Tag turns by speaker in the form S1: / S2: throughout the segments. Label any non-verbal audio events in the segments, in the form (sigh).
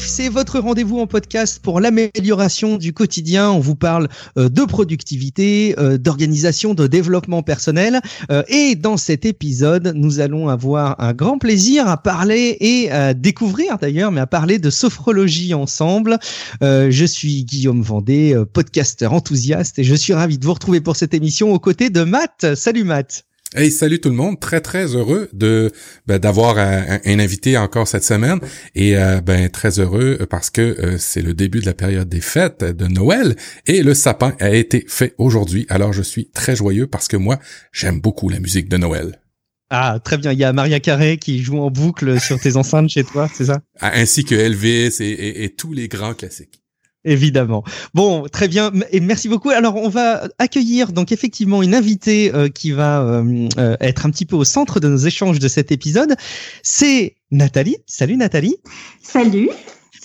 S1: C'est votre rendez-vous en podcast pour l'amélioration du quotidien. On vous parle euh, de productivité, euh, d'organisation, de développement personnel. Euh, et dans cet épisode, nous allons avoir un grand plaisir à parler et à découvrir d'ailleurs, mais à parler de sophrologie ensemble. je suis Guillaume Vendée, podcasteur enthousiaste, et je suis ravi de vous retrouver pour cette émission aux côtés de Matt. Salut Matt.
S2: Hey, salut tout le monde. Très, très heureux de ben, d'avoir un, invité encore cette semaine. Et euh, ben très heureux parce que euh, c'est le début de la période des fêtes de Noël et le sapin a été fait aujourd'hui. Alors je suis très joyeux parce que moi, j'aime beaucoup la musique de Noël.
S1: Ah, très bien. Il y a Maria Carré qui joue en boucle sur tes enceintes chez toi, c'est ça?
S2: Ah, Ainsi que Elvis et tous les grands classiques.
S1: Évidemment. Bon, très bien, et merci beaucoup. Alors, on va accueillir donc effectivement une invitée euh, qui va euh, euh, être un petit peu au centre de nos échanges de cet épisode. C'est Nathalie. Salut Nathalie.
S3: Salut.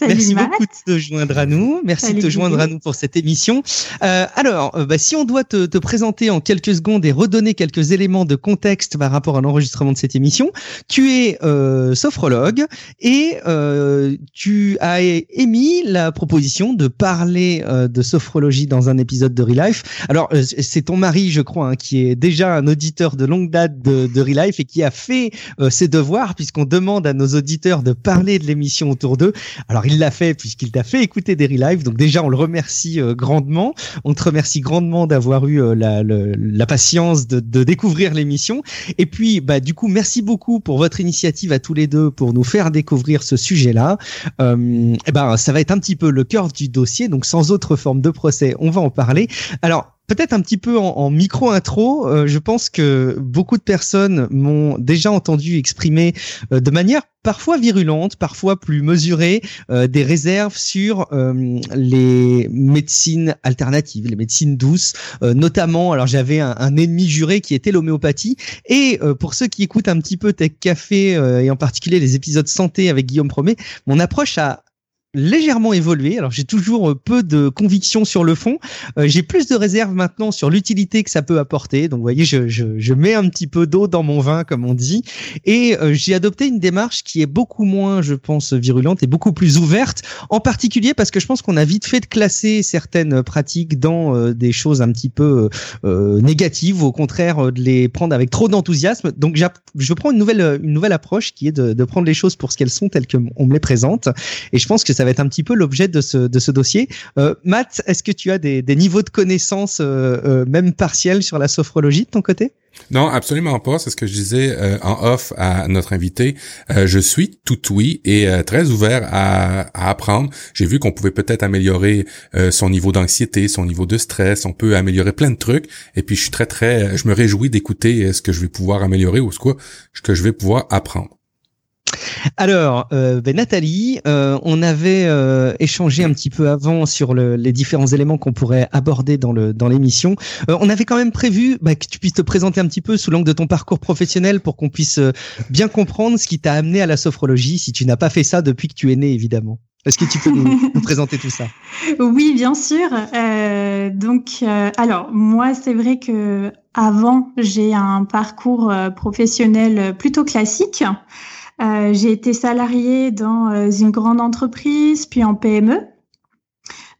S1: Merci beaucoup de te joindre à nous. Merci de te joindre à nous pour cette émission. Euh, alors, euh, bah, si on doit te, te, présenter en quelques secondes et redonner quelques éléments de contexte par rapport à l'enregistrement de cette émission, tu es euh, sophrologue et euh, tu as émis la proposition de parler euh, de sophrologie dans un épisode de Relife. Alors, c'est ton mari, je crois, hein, qui est déjà un auditeur de longue date de, de Relife et qui a fait ses devoirs puisqu'on demande à nos auditeurs de parler de l'émission autour d'eux. Alors, il l'a fait puisqu'il t'a fait écouter des relives. Donc déjà, on le remercie euh, grandement. On te remercie grandement d'avoir eu euh, la, la, patience de, de découvrir l'émission. Et puis, bah, du coup, merci beaucoup pour votre initiative à tous les deux pour nous faire découvrir ce sujet-là. Euh, et eh ben, ça va être un petit peu le cœur du dossier. Donc, sans autre forme de procès, on va en parler. Alors, peut-être un petit peu en, micro intro, euh, je pense que beaucoup de personnes m'ont déjà entendu exprimer euh, de manière parfois virulente, parfois plus mesurée, euh, des réserves sur les médecines alternatives, les médecines douces, notamment. Alors j'avais un, un, ennemi juré qui était l'homéopathie. Et pour ceux qui écoutent un petit peu Tech Café et en particulier les épisodes santé avec Guillaume Promet, mon approche a légèrement évolué. Alors j'ai toujours euh, peu de conviction sur le fond. Euh, j'ai plus de réserve maintenant sur l'utilité que ça peut apporter. Donc vous voyez, je, je, je mets un petit peu d'eau dans mon vin, comme on dit. Et euh, j'ai adopté une démarche qui est beaucoup moins, je pense, virulente et beaucoup plus ouverte. En particulier parce que je pense qu'on a vite fait de classer certaines pratiques dans des choses un petit peu négatives, ou au contraire de les prendre avec trop d'enthousiasme. Donc je prends une nouvelle, une nouvelle approche qui est de, de prendre les choses pour ce qu'elles sont, telles qu'on me les présente. Et je pense que ça va être un petit peu l'objet de ce, dossier. Euh, Matt, est-ce que tu as des, niveaux de connaissances, euh, euh, même partiels, sur la sophrologie de ton côté?
S2: Non, absolument pas. C'est ce que je disais euh, en off à notre invité. Je suis tout oui et très ouvert à, à apprendre. J'ai vu qu'on pouvait peut-être améliorer son niveau d'anxiété, son niveau de stress. On peut améliorer plein de trucs. Et puis je suis très très, je me réjouis d'écouter ce que je vais pouvoir améliorer ou ce que je vais pouvoir apprendre.
S1: Alors, euh, ben Nathalie, euh, on avait euh, échangé un petit peu avant sur le, les différents éléments qu'on pourrait aborder dans le dans l'émission. Euh, on avait quand même prévu bah, que tu puisses te présenter un petit peu sous l'angle de ton parcours professionnel pour qu'on puisse euh, bien comprendre ce qui t'a amené à la sophrologie, si tu n'as pas fait ça depuis que tu es né, évidemment. Est-ce que tu peux nous, (laughs) nous, présenter tout ça?
S3: Oui, bien sûr. Euh, donc, alors moi, c'est vrai que avant, j'ai un parcours professionnel plutôt classique. Euh, j'ai été salariée dans euh, une grande entreprise, puis en PME.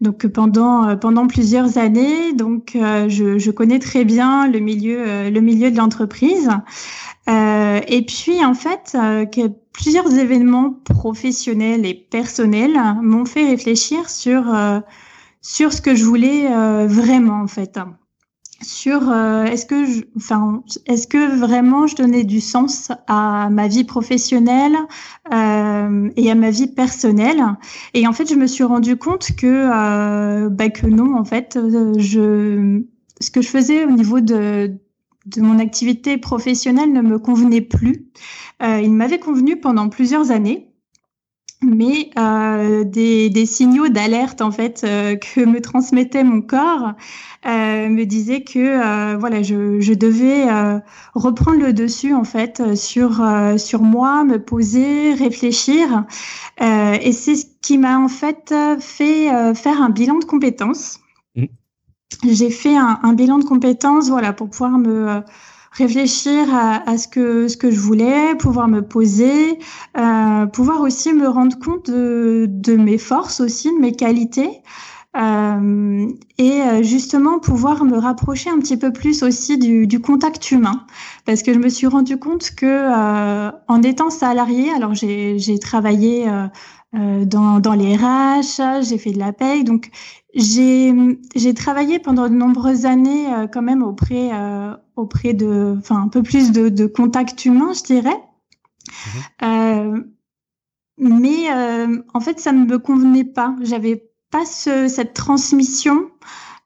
S3: Donc pendant euh, pendant plusieurs années, donc je, je, connais très bien le milieu le milieu de l'entreprise. et puis en fait, que plusieurs événements professionnels et personnels m'ont fait réfléchir sur sur ce que je voulais vraiment en fait sur euh, est-ce que je, enfin est-ce que vraiment je donnais du sens à ma vie professionnelle euh, et à ma vie personnelle? Et en fait je me suis rendu compte que euh, bah, que non en fait je ce que je faisais au niveau de de mon activité professionnelle ne me convenait plus. il m'avait convenu pendant plusieurs années mais euh, des, des, signaux d'alerte en fait euh, que me transmettait mon corps euh, me disaient que euh, voilà je, je devais euh, reprendre le dessus en fait sur sur moi me poser réfléchir et c'est ce qui m'a en fait fait faire un bilan de compétences mmh. j'ai fait un, un, bilan de compétences voilà pour pouvoir me réfléchir à, ce que ce que je voulais, pouvoir me poser, euh, pouvoir aussi me rendre compte de, de mes forces aussi, de mes qualités. Euh, et euh, justement pouvoir me rapprocher un petit peu plus aussi du, du contact humain parce que je me suis rendu compte que euh, en étant salarié alors j'ai travaillé euh, euh, dans, dans les RH j'ai fait de la paye. Donc j'ai j'ai travaillé pendant de nombreuses années quand même auprès auprès de enfin un peu plus de, de contact humain je dirais. Mmh mais en fait ça ne me convenait pas. J'avais pas cette transmission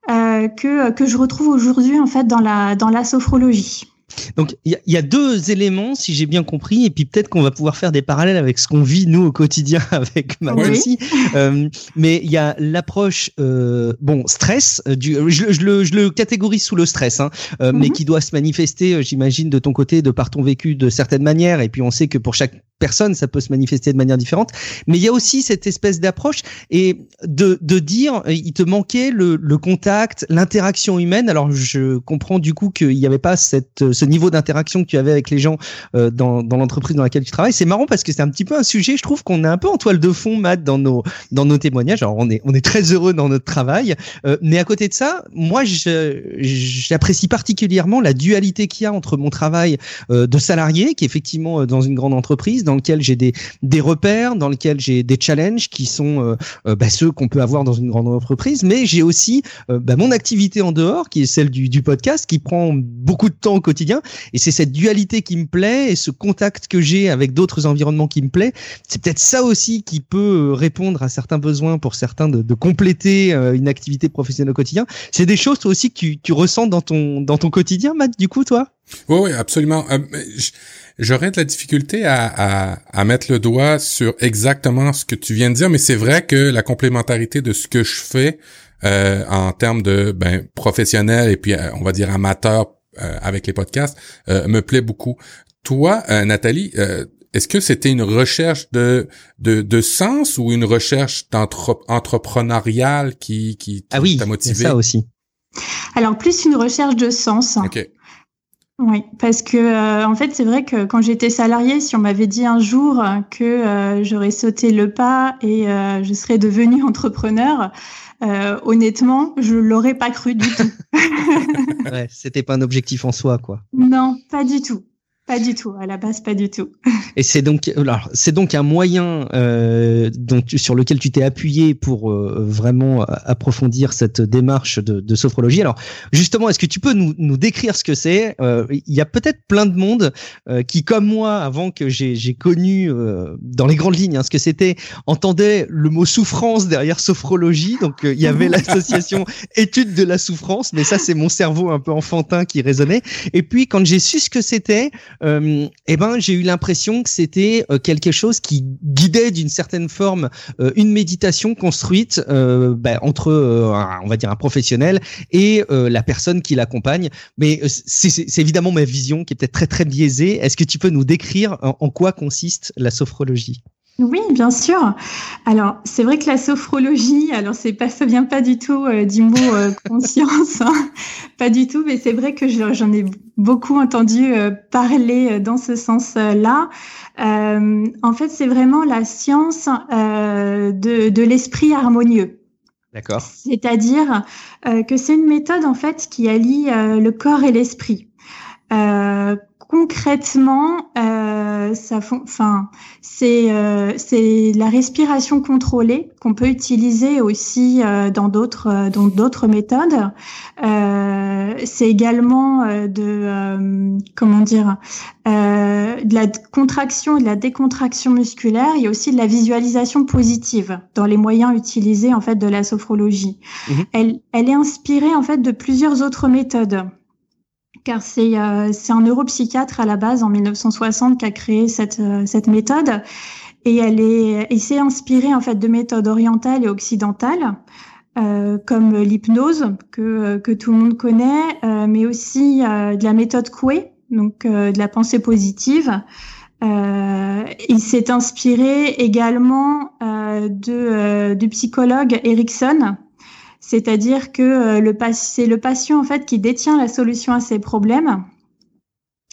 S3: euh, que, que je retrouve aujourd'hui en fait dans la, dans la sophrologie.
S1: Donc il y, y, a deux éléments, si j'ai bien compris, et puis peut-être qu'on va pouvoir faire des parallèles avec ce qu'on vit nous au quotidien (laughs) avec ma oui. aussi. Euh, mais il y a l'approche, euh, bon, stress, euh, du, je, je, le, je le catégorise sous le stress, hein, euh, mm -hmm. mais qui doit se manifester, euh, j'imagine, de ton côté, de par ton vécu de certaines manières, et puis on sait que pour chaque personne, ça peut se manifester de manière différente. Mais il y a aussi cette espèce d'approche et de, de dire, il te manquait le, le contact, l'interaction humaine. Alors je comprends du coup qu'il n'y avait pas cette, ce niveau d'interaction que tu avais avec les gens euh, dans, dans l'entreprise dans laquelle tu travailles. C'est marrant parce que c'est un petit peu un sujet, je trouve qu'on est un peu en toile de fond, Matt, dans nos, dans nos témoignages. Alors on est, on est très heureux dans notre travail, euh, mais à côté de ça, moi j'apprécie particulièrement la dualité qu'il y a entre mon travail euh, de salarié, qui est effectivement dans une grande entreprise, lequel j'ai des, des repères, dans lequel j'ai des challenges qui sont euh, euh, bah, ceux qu'on peut avoir dans une grande entreprise, mais j'ai aussi euh, bah, mon activité en dehors, qui est celle du, du podcast, qui prend beaucoup de temps au quotidien, et c'est cette dualité qui me plaît, et ce contact que j'ai avec d'autres environnements qui me plaît, c'est peut-être ça aussi qui peut répondre à certains besoins pour certains de, de compléter une activité professionnelle au quotidien. C'est des choses toi aussi que tu, tu ressens dans ton, dans ton quotidien, Matt, du coup, toi?
S2: Oui, oui, absolument. Euh, J'aurais de la difficulté à, à, à, mettre le doigt sur exactement ce que tu viens de dire, mais c'est vrai que la complémentarité de ce que je fais euh, en termes de ben, professionnel et puis euh, on va dire amateur euh, avec les podcasts euh, me plaît beaucoup. Toi, euh, Nathalie, est-ce que c'était une recherche de, de, de sens ou une recherche entrepreneuriale qui, qui
S1: ah oui,
S2: t'a motivé?
S1: ça aussi.
S3: Alors, plus une recherche de sens.
S2: OK.
S3: Oui, parce que euh, en fait, c'est vrai que quand j'étais salariée, si on m'avait dit un jour que euh, j'aurais sauté le pas et euh, je serais devenue (laughs) entrepreneur, euh, honnêtement, je l'aurais pas cru du tout. (laughs)
S1: ouais, c'était pas un objectif en soi, quoi.
S3: Non, pas du tout. Pas du tout, à la base, pas du tout. (laughs)
S1: Et c'est donc, alors, c'est donc un moyen euh, sur lequel tu t'es appuyé pour euh, vraiment approfondir cette démarche de, de, sophrologie. Alors, justement, est-ce que tu peux nous, nous décrire ce que c'est? Euh, Il y a peut-être plein de monde euh, qui, comme moi, avant que j'ai connu euh, dans les grandes lignes hein, ce que c'était, entendait le mot souffrance derrière sophrologie. Donc, euh, il y avait (laughs) l'association étude de la souffrance, mais ça, c'est mon cerveau un peu enfantin qui résonnait. Et puis, quand j'ai su ce que c'était, euh, eh ben j'ai eu l'impression que c'était euh, quelque chose qui guidait d'une certaine forme euh, une méditation construite euh, bah, entre un, on va dire un professionnel et la personne qui l'accompagne. Mais c'est évidemment ma vision qui est peut-être très très biaisée. Est-ce que tu peux nous décrire en quoi consiste la sophrologie?
S3: Oui, bien sûr. Alors, c'est vrai que la sophrologie, alors c'est pas, ça vient pas du tout euh, du mot euh, (laughs) conscience, hein, pas du tout, mais c'est vrai que j'en ai beaucoup entendu euh, parler dans ce sens-là. en fait, c'est vraiment la science de, de l'esprit harmonieux.
S1: D'accord.
S3: C'est-à-dire que c'est une méthode en fait qui allie le corps et l'esprit. Euh, concrètement, euh, ça, enfin, c'est euh, c'est la respiration contrôlée qu'on peut utiliser aussi euh, dans d'autres euh, dans d'autres méthodes. Euh, c'est également euh, de comment dire de la contraction et de la décontraction musculaire. Il y a aussi de la visualisation positive dans les moyens utilisés en fait de la sophrologie. Mmh. Elle elle est inspirée en fait de plusieurs autres méthodes car c'est euh, un neuropsychiatre à la base en 1960 qui a créé cette, euh, cette méthode et elle est s'est inspirée en fait de méthodes orientales et occidentales euh, comme l'hypnose que que tout le monde connaît, euh, mais aussi euh, de la méthode Coué, donc de la pensée positive. il s'est inspiré également de du psychologue Erickson c'est-à-dire que euh, c'est le patient en fait qui détient la solution à ses problèmes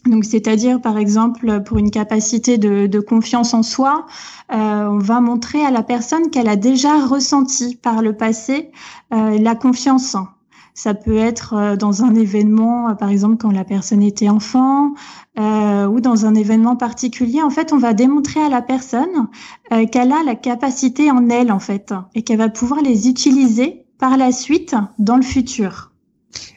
S3: Donc, c'est-à-dire, par exemple, pour une capacité de, de confiance en soi, euh, on va montrer à la personne qu'elle a déjà ressenti par le passé euh, la confiance. Ça peut être euh, dans un événement, euh, par exemple quand la personne était enfant, euh, ou dans un événement particulier. En fait, on va démontrer à la personne qu'elle a la capacité en elle, en fait, et qu'elle va pouvoir les utiliser par la suite dans le futur.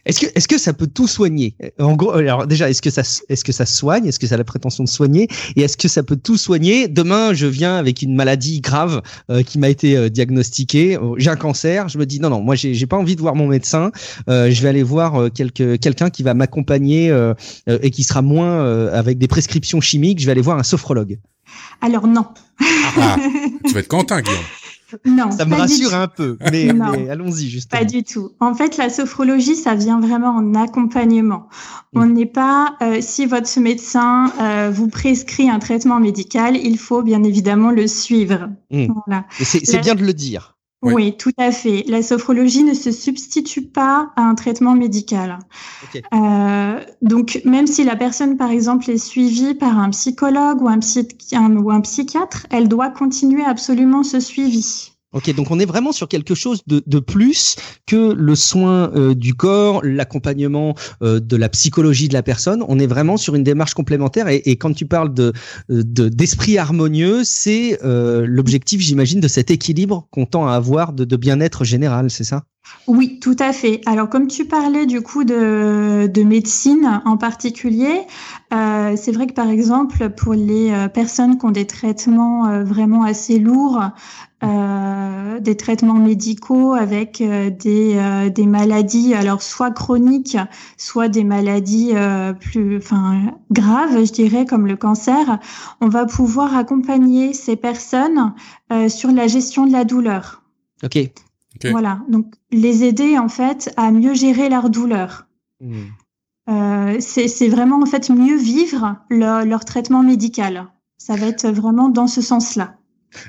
S1: Est-ce que, est-ce que ça peut tout soigner? En gros, alors déjà, est-ce que ça, est-ce que ça soigne? Est-ce que ça a la prétention de soigner? Et est-ce que ça peut tout soigner? Demain, je viens avec une maladie grave euh, qui m'a été euh, diagnostiquée. J'ai un cancer. Je me dis non, non, moi, j'ai, j'ai pas envie de voir mon médecin. Euh, je vais aller voir euh, quelque, quelqu'un qui va m'accompagner euh, et qui sera moins avec des prescriptions chimiques. Je vais aller voir un sophrologue.
S3: Alors non.
S2: Ah, tu vas être content, Guillaume.
S3: Non,
S1: ça me rassure un peu, mais, mais allons-y justement.
S3: Pas du tout. En fait, la sophrologie, ça vient vraiment en accompagnement. Mm. On n'est pas, euh, si votre médecin euh, vous prescrit un traitement médical, il faut bien évidemment le suivre.
S1: Mm. Voilà. C'est la... bien de le dire.
S3: Oui. oui. tout à fait. La sophrologie ne se substitue pas à un traitement médical. Okay. Euh, donc, même si la personne, par exemple, est suivie par un psychologue ou un, psy un, ou un psychiatre, elle doit continuer absolument ce suivi.
S1: Ok, donc on est vraiment sur quelque chose de, de plus que le soin euh, du corps, l'accompagnement euh, de la psychologie de la personne. On est vraiment sur une démarche complémentaire. Et, quand tu parles de d'esprit harmonieux, c'est euh, l'objectif, j'imagine, de cet équilibre qu'on tend à avoir de, bien-être général, c'est ça?
S3: Oui, tout à fait. Alors, comme tu parlais du coup de, de médecine en particulier, euh, c'est vrai que par exemple, pour les euh, personnes qui ont des traitements euh, vraiment assez lourds, euh, des traitements médicaux avec euh, des, euh, des maladies, alors soit chroniques, soit des maladies plus, enfin, graves, je dirais, comme le cancer, on va pouvoir accompagner ces personnes sur la gestion de la douleur.
S1: Ok.
S2: Okay.
S3: Voilà, donc les aider en fait à mieux gérer leur douleur. Mmh. Euh, c'est vraiment en fait mieux vivre leur, leur traitement médical. Ça va être vraiment dans ce sens-là.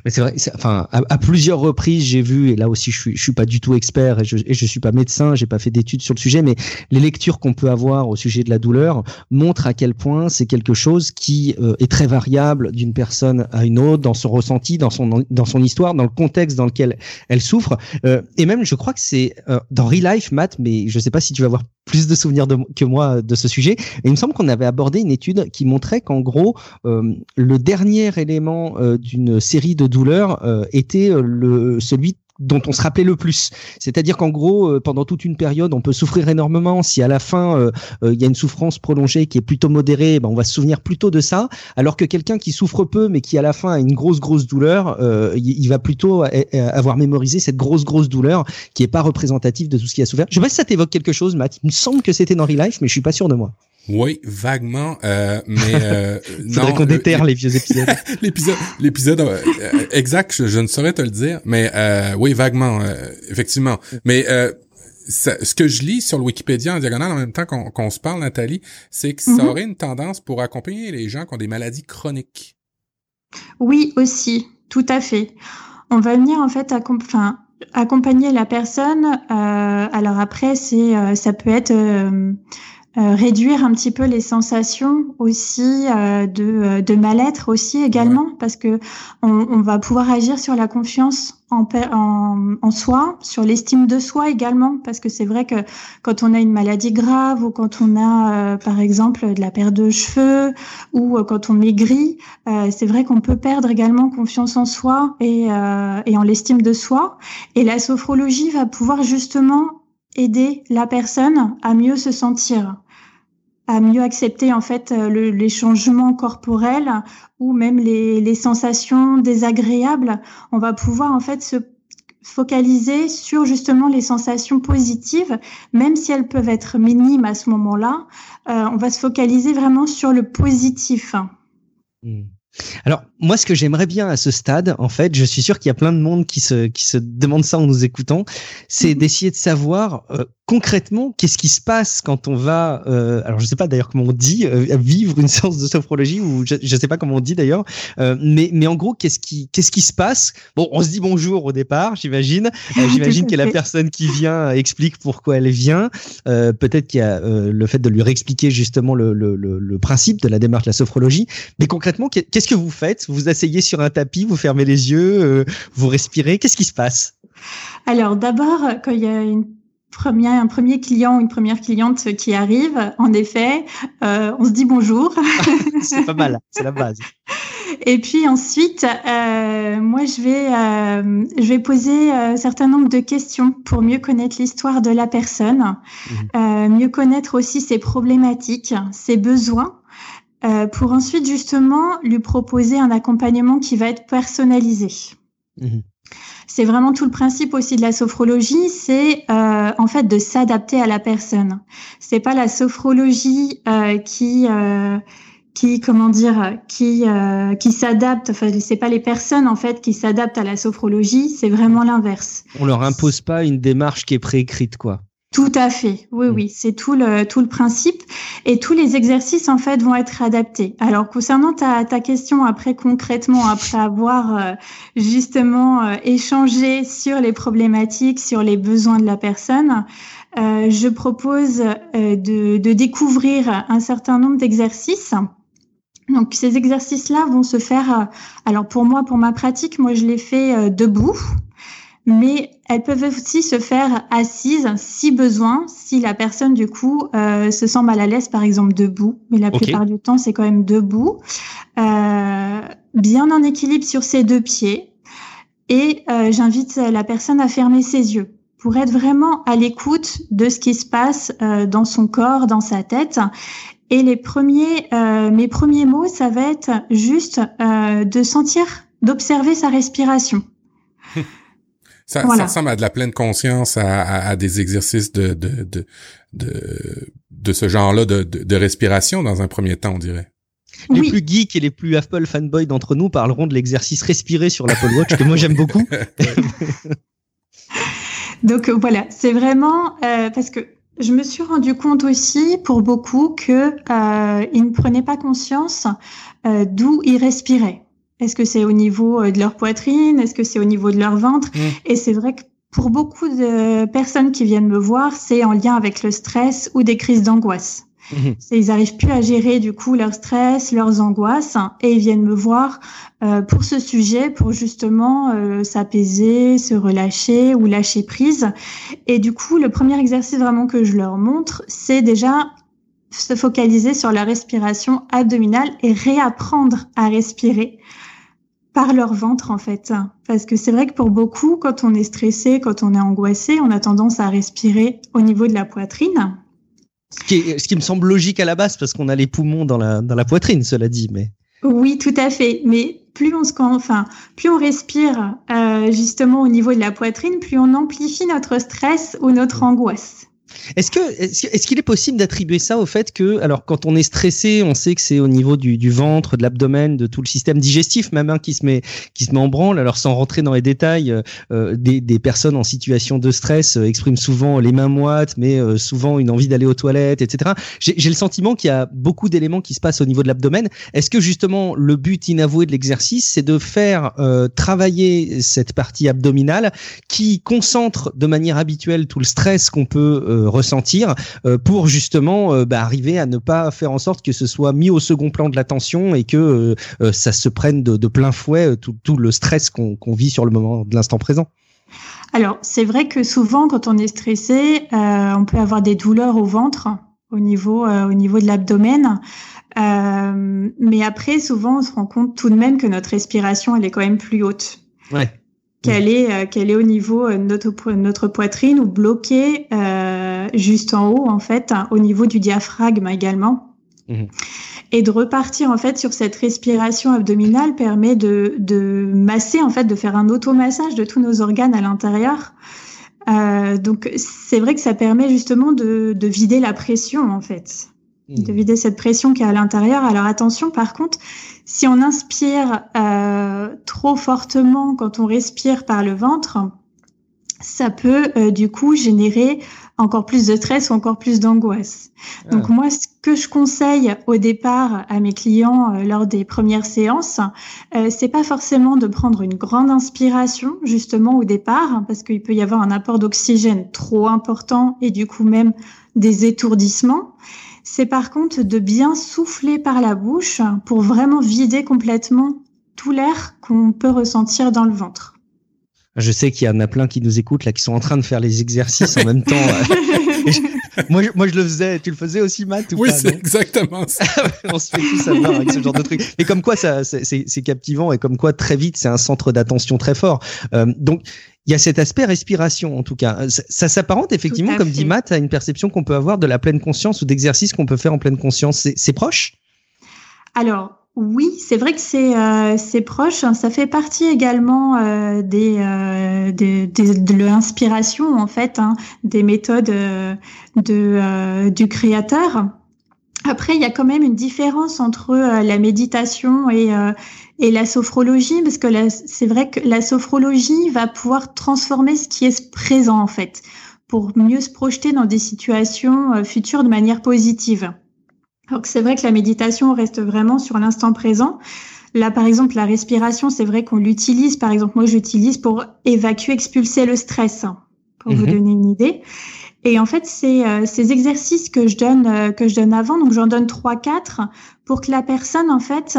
S1: Mais c'est vrai, enfin, à, plusieurs reprises, j'ai vu, et là aussi, je suis, suis pas du tout expert et je, et suis pas médecin, j'ai pas fait d'études sur le sujet, mais les lectures qu'on peut avoir au sujet de la douleur montrent à quel point c'est quelque chose qui euh, est très variable d'une personne à une autre, dans son ressenti, dans son, dans son histoire, dans le contexte dans lequel elle souffre. Euh, et même, je crois que c'est euh, dans Real Life, Matt, mais je sais pas si tu vas avoir plus de souvenirs que moi de ce sujet. Et il me semble qu'on avait abordé une étude qui montrait qu'en gros, le dernier élément d'une série de douleurs euh, était le celui dont on se rappelait le plus. C'est-à-dire qu'en gros, euh, pendant toute une période, on peut souffrir énormément. Si à la fin, euh, euh, il y a une souffrance prolongée qui est plutôt modérée, ben, on va se souvenir plutôt de ça. Alors que quelqu'un qui souffre peu, mais qui à la fin a une grosse, grosse douleur, il, il, va plutôt avoir mémorisé cette grosse, grosse douleur qui est pas représentative de tout ce qu'il a souffert. Je sais pas si ça t'évoque quelque chose, Matt. Il me semble que c'était dans Real Life, mais je suis pas sûr de moi.
S2: Oui, vaguement, euh, mais euh, (laughs)
S1: Faudrait qu'on déterre les vieux épisodes. (laughs)
S2: l'épisode, l'épisode euh, exact, je, je, ne saurais te le dire, mais euh, oui, vaguement, euh, effectivement. Mais euh, ça, ce que je lis sur le Wikipédia en diagonale en même temps qu'on, qu'on se parle, Nathalie, c'est que ça aurait une tendance pour accompagner les gens qui ont des maladies chroniques.
S3: Oui, aussi, tout à fait. On va venir en fait accom enfin, accompagner la personne. alors après, c'est ça peut être euh, réduire un petit peu les sensations aussi euh, de, euh, de mal-être aussi également ouais. parce que on, on, va pouvoir agir sur la confiance en, en, en soi, sur l'estime de soi également parce que c'est vrai que quand on a une maladie grave ou quand on a euh, par exemple de la perte de cheveux ou euh, quand on maigrit, c'est vrai qu'on peut perdre également confiance en soi et, et en l'estime de soi et la sophrologie va pouvoir justement aider la personne à mieux se sentir à mieux accepter en fait euh, le, les changements corporels ou même les, les, sensations désagréables. On va pouvoir en fait se focaliser sur justement les sensations positives, même si elles peuvent être minimes à ce moment-là. Euh, on va se focaliser vraiment sur le positif.
S1: Mmh. Alors, moi, ce que j'aimerais bien à ce stade, en fait, je suis sûr qu'il y a plein de monde qui se qui se demande ça en nous écoutant, c'est mhm. d'essayer de savoir euh, concrètement qu'est-ce qui se passe quand on va, euh, alors je sais pas d'ailleurs comment on dit, euh, vivre une séance de sophrologie ou je, je sais pas comment on dit d'ailleurs, euh, mais mais en gros qu'est-ce qui qu'est-ce qui se passe? Bon, on se dit bonjour au départ, j'imagine. (laughs) j'imagine que la personne qui vient explique pourquoi elle vient. Peut-être qu'il y a le fait de lui réexpliquer justement le, le, le, le principe de la démarche de la sophrologie. Mais concrètement, qu'est-ce que vous faites? Vous asseyez sur un tapis, vous fermez les yeux, vous respirez. Qu'est-ce qui se passe?
S3: Alors d'abord, quand il y a une un premier client ou une première cliente qui arrive, en effet, euh, on se dit bonjour. (laughs)
S1: c'est pas mal, c'est la base.
S3: Et puis ensuite, euh, moi, je vais, euh, je vais poser un certain nombre de questions pour mieux connaître l'histoire de la personne, mhm. mieux connaître aussi ses problématiques, ses besoins, pour ensuite justement lui proposer un accompagnement qui va être personnalisé. Mhm. C'est vraiment tout le principe aussi de la sophrologie, c'est euh, en fait de s'adapter à la personne. C'est pas la sophrologie euh, qui euh, qui comment dire qui euh, qui s'adapte enfin c'est pas les personnes en fait qui s'adaptent à la sophrologie c'est vraiment l'inverse
S1: on leur impose pas une démarche qui est préécrite quoi
S3: tout à fait, oui, mm. oui, c'est tout le tout le principe et tous les exercices en fait vont être adaptés. Alors concernant ta, ta question après concrètement après avoir euh, justement euh, échangé sur les problématiques, sur les besoins de la personne, euh, je propose de, de découvrir un certain nombre d'exercices. Donc ces exercices-là vont se faire. alors pour moi, pour ma pratique, moi je les fais debout mais elles peuvent aussi se faire assises si besoin, si la personne du coup euh, se sent mal à l'aise, par exemple debout. Mais la plupart du temps, c'est quand même debout, euh, bien en équilibre sur ses deux pieds. Et euh, j'invite la personne à fermer ses yeux pour être vraiment à l'écoute de ce qui se passe euh, dans son corps, dans sa tête. Et les premiers, euh, mes premiers mots, ça va être juste euh, de sentir, d'observer sa respiration.
S2: Ça, ça, ressemble à de la pleine conscience, à, à, des exercices de, de, de, de, de ce genre-là de, de, respiration dans un premier temps, on dirait.
S1: Les plus geeks et les plus Apple fanboys d'entre nous parleront de l'exercice respirer sur l'Apple Watch, que moi j'aime beaucoup. (laughs)
S3: Donc euh, voilà, c'est vraiment euh, parce que je me suis rendu compte aussi pour beaucoup que euh, ils ne prenaient pas conscience euh, d'où ils respiraient. Est-ce que c'est au niveau euh, de leur poitrine? Est-ce que c'est au niveau de leur ventre? Mmh. Et c'est vrai que pour beaucoup de personnes qui viennent me voir, c'est en lien avec le stress ou des crises d'angoisse. Mmh. Ils arrivent plus à gérer du coup leur stress, leurs angoisses, et ils viennent me voir euh, pour ce sujet, pour justement euh, s'apaiser, se relâcher ou lâcher prise. Et du coup, le premier exercice vraiment que je leur montre, c'est déjà se focaliser sur la respiration abdominale et réapprendre à respirer par leur ventre en fait. Parce que c'est vrai que pour beaucoup, quand on est stressé, quand on est angoissé, on a tendance à respirer au niveau de la poitrine.
S1: Ce qui, ce qui me semble logique à la base parce qu'on a les poumons dans la, dans la poitrine, cela dit. Mais
S3: oui, tout à fait. Mais plus on se, enfin, plus on respire euh, justement au niveau de la poitrine, plus on amplifie notre stress ou notre angoisse.
S1: Est-ce que est-ce qu'il est possible d'attribuer ça au fait que alors quand on est stressé, on sait que c'est au niveau du, du ventre, de l'abdomen, de tout le système digestif même hein, qui se met qui se met en branle. Alors sans rentrer dans les détails, euh, euh, des, des, personnes en situation de stress euh, expriment souvent les mains moites, mais souvent une envie d'aller aux toilettes, etc. J'ai le sentiment qu'il y a beaucoup d'éléments qui se passent au niveau de l'abdomen. Est-ce que justement le but inavoué de l'exercice, c'est de faire travailler cette partie abdominale qui concentre de manière habituelle tout le stress qu'on peut ressentir euh, pour justement euh, bah, arriver à ne pas faire en sorte que ce soit mis au second plan de l'attention et que euh, ça se prenne de, plein fouet tout, le stress qu'on vit sur le moment de l'instant présent.
S3: Alors, c'est vrai que souvent, quand on est stressé, on peut avoir des douleurs au ventre, au niveau, au niveau de l'abdomen. mais après, souvent, on se rend compte tout de même que notre respiration, elle est quand même plus haute.
S1: Ouais
S3: qu'elle est euh, qu'elle est au niveau de notre notre poitrine ou bloquée euh, juste en haut en fait au niveau du diaphragme également mhm. et de repartir en fait sur cette respiration abdominale permet de de masser en fait de faire un automassage de tous nos organes à l'intérieur euh, donc c'est vrai que ça permet justement de de vider la pression en fait de mmh. vider cette pression qui est à l'intérieur. Alors attention, par contre, si on inspire euh, trop fortement quand on respire par le ventre, ça peut euh, du coup générer encore plus de stress ou encore plus d'angoisse. Ah. Donc moi, ce que je conseille au départ à mes clients euh, lors des premières séances, euh, c'est pas forcément de prendre une grande inspiration justement au départ, parce qu'il peut y avoir un apport d'oxygène trop important et du coup même des étourdissements. C'est par contre de bien souffler par la bouche pour vraiment vider complètement tout l'air qu'on peut ressentir dans le ventre.
S1: Je sais qu'il y en a plein qui nous écoutent là, qui sont en train de faire les exercices en même temps. (laughs) moi, je, moi, je le faisais. Tu le faisais aussi, Matt ou
S2: Oui, c'est exactement ça.
S1: On se fait tout savoir avec ce genre de truc. Et comme quoi, ça, c'est captivant et comme quoi, très vite, c'est un centre d'attention très fort. Euh, donc, il y a cet aspect respiration, en tout cas. Ça, s'apparente effectivement, comme dit Matt, à une perception qu'on peut avoir de la pleine conscience ou d'exercice qu'on peut faire en pleine conscience. C'est proche?
S3: Alors, oui, c'est vrai que c'est euh, proche. Ça fait partie également euh, des, euh, des, de l'inspiration en fait, hein, des méthodes euh, de du créateur. Après, il y a quand même une différence entre la méditation et et la sophrologie, parce que c'est vrai que la sophrologie va pouvoir transformer ce qui est présent en fait, pour mieux se projeter dans des situations futures de manière positive. Donc c'est vrai que la méditation reste vraiment sur l'instant présent. Là, par exemple, la respiration, c'est vrai qu'on l'utilise. Par exemple, moi, j'utilise pour évacuer, expulser le stress, hein, pour vous mhm. donner une idée. Et en fait, c'est euh, ces exercices que je donne euh, que je donne avant, donc j'en donne trois, quatre, pour que la personne en fait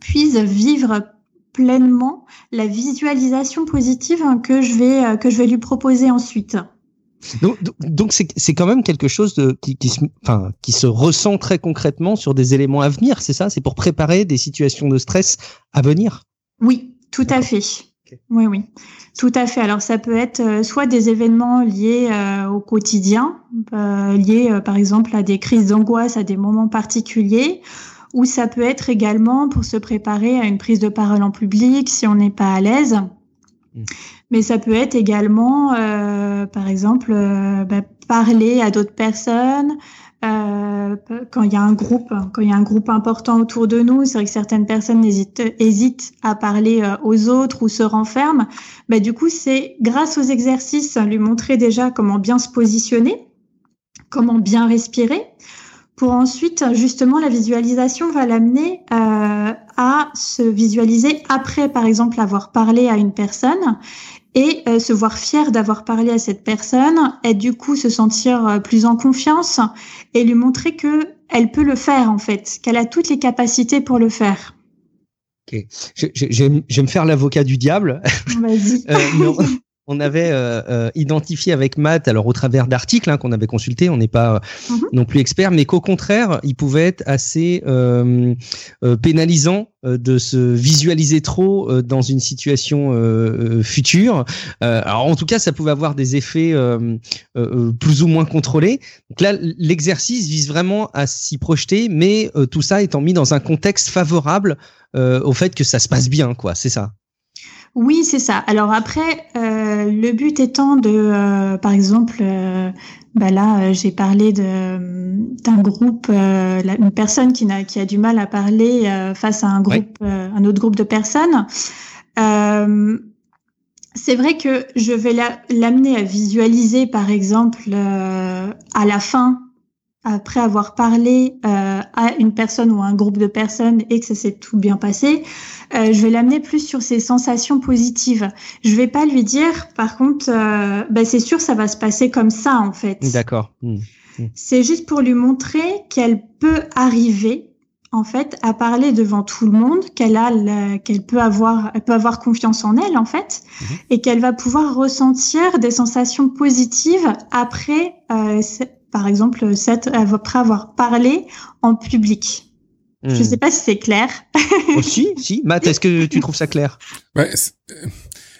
S3: puisse vivre pleinement la visualisation positive que je vais euh, que je vais lui proposer ensuite.
S1: Donc, c'est quand même quelque chose de, qui, qui, se, enfin, qui se ressent très concrètement sur des éléments à venir, c'est ça? C'est pour préparer des situations de stress à venir?
S3: Oui, tout à fait. Oui, oui, tout à fait. Alors ça peut être euh, soit des événements liés euh, au quotidien, euh, liés par exemple à des crises d'angoisse, à des moments particuliers, ou ça peut être également pour se préparer à une prise de parole en public si on n'est pas à l'aise. Mmh mais ça peut être également, euh, par exemple, euh, bah, parler à d'autres personnes. Euh, quand il y a un groupe, quand il y a un groupe important autour de nous, c'est vrai que certaines personnes hésitent, hésitent à parler euh, aux autres ou se renferment. Bah, du coup, c'est grâce aux exercices, lui montrer déjà comment bien se positionner, comment bien respirer, pour ensuite, justement, la visualisation va l'amener euh, à se visualiser après, par exemple, avoir parlé à une personne et euh, se voir fier d'avoir parlé à cette personne et du coup se sentir euh, plus en confiance et lui montrer que elle peut le faire en fait, qu'elle a toutes les capacités pour le faire.
S1: Ok, je, je, je vais me faire l'avocat du diable.
S3: Vas-y.
S1: euh, (laughs) on avait euh, euh, identifié avec Matt, alors au travers d'articles hein, qu'on avait consultés, on n'est pas mhm. non plus expert, mais qu'au contraire, il pouvait être assez euh, pénalisant de se visualiser trop dans une situation future. alors en tout cas, ça pouvait avoir des effets plus ou moins contrôlés. Donc là, l'exercice vise vraiment à s'y projeter, mais tout ça étant mis dans un contexte favorable au fait que ça se passe bien, quoi. C'est ça.
S3: Oui, c'est ça. Alors après, euh, le but étant de, euh, par exemple, euh, bah là, j'ai parlé d'un groupe, une personne qui, a, qui a du mal à parler face à un groupe, un autre groupe de personnes. c'est vrai que je vais l'amener à visualiser, par exemple, à la fin après avoir parlé à une personne ou à un groupe de personnes et que ça s'est tout bien passé, euh, je vais l'amener plus sur ses sensations positives. Je vais pas lui dire, par contre, euh, bah, c'est sûr, ça va se passer comme ça en fait.
S1: D'accord. Mmh.
S3: Mmh. C'est juste pour lui montrer qu'elle peut arriver en fait à parler devant tout le monde, qu'elle a, qu'elle peut avoir, elle peut avoir confiance en elle en fait, mmh. et qu'elle va pouvoir ressentir des sensations positives après euh, par exemple, cette, après avoir parlé en public. Je ne hmm. sais pas si c'est clair.
S1: oh, si, si. Matt, est-ce que tu trouves ça clair?
S2: Ouais,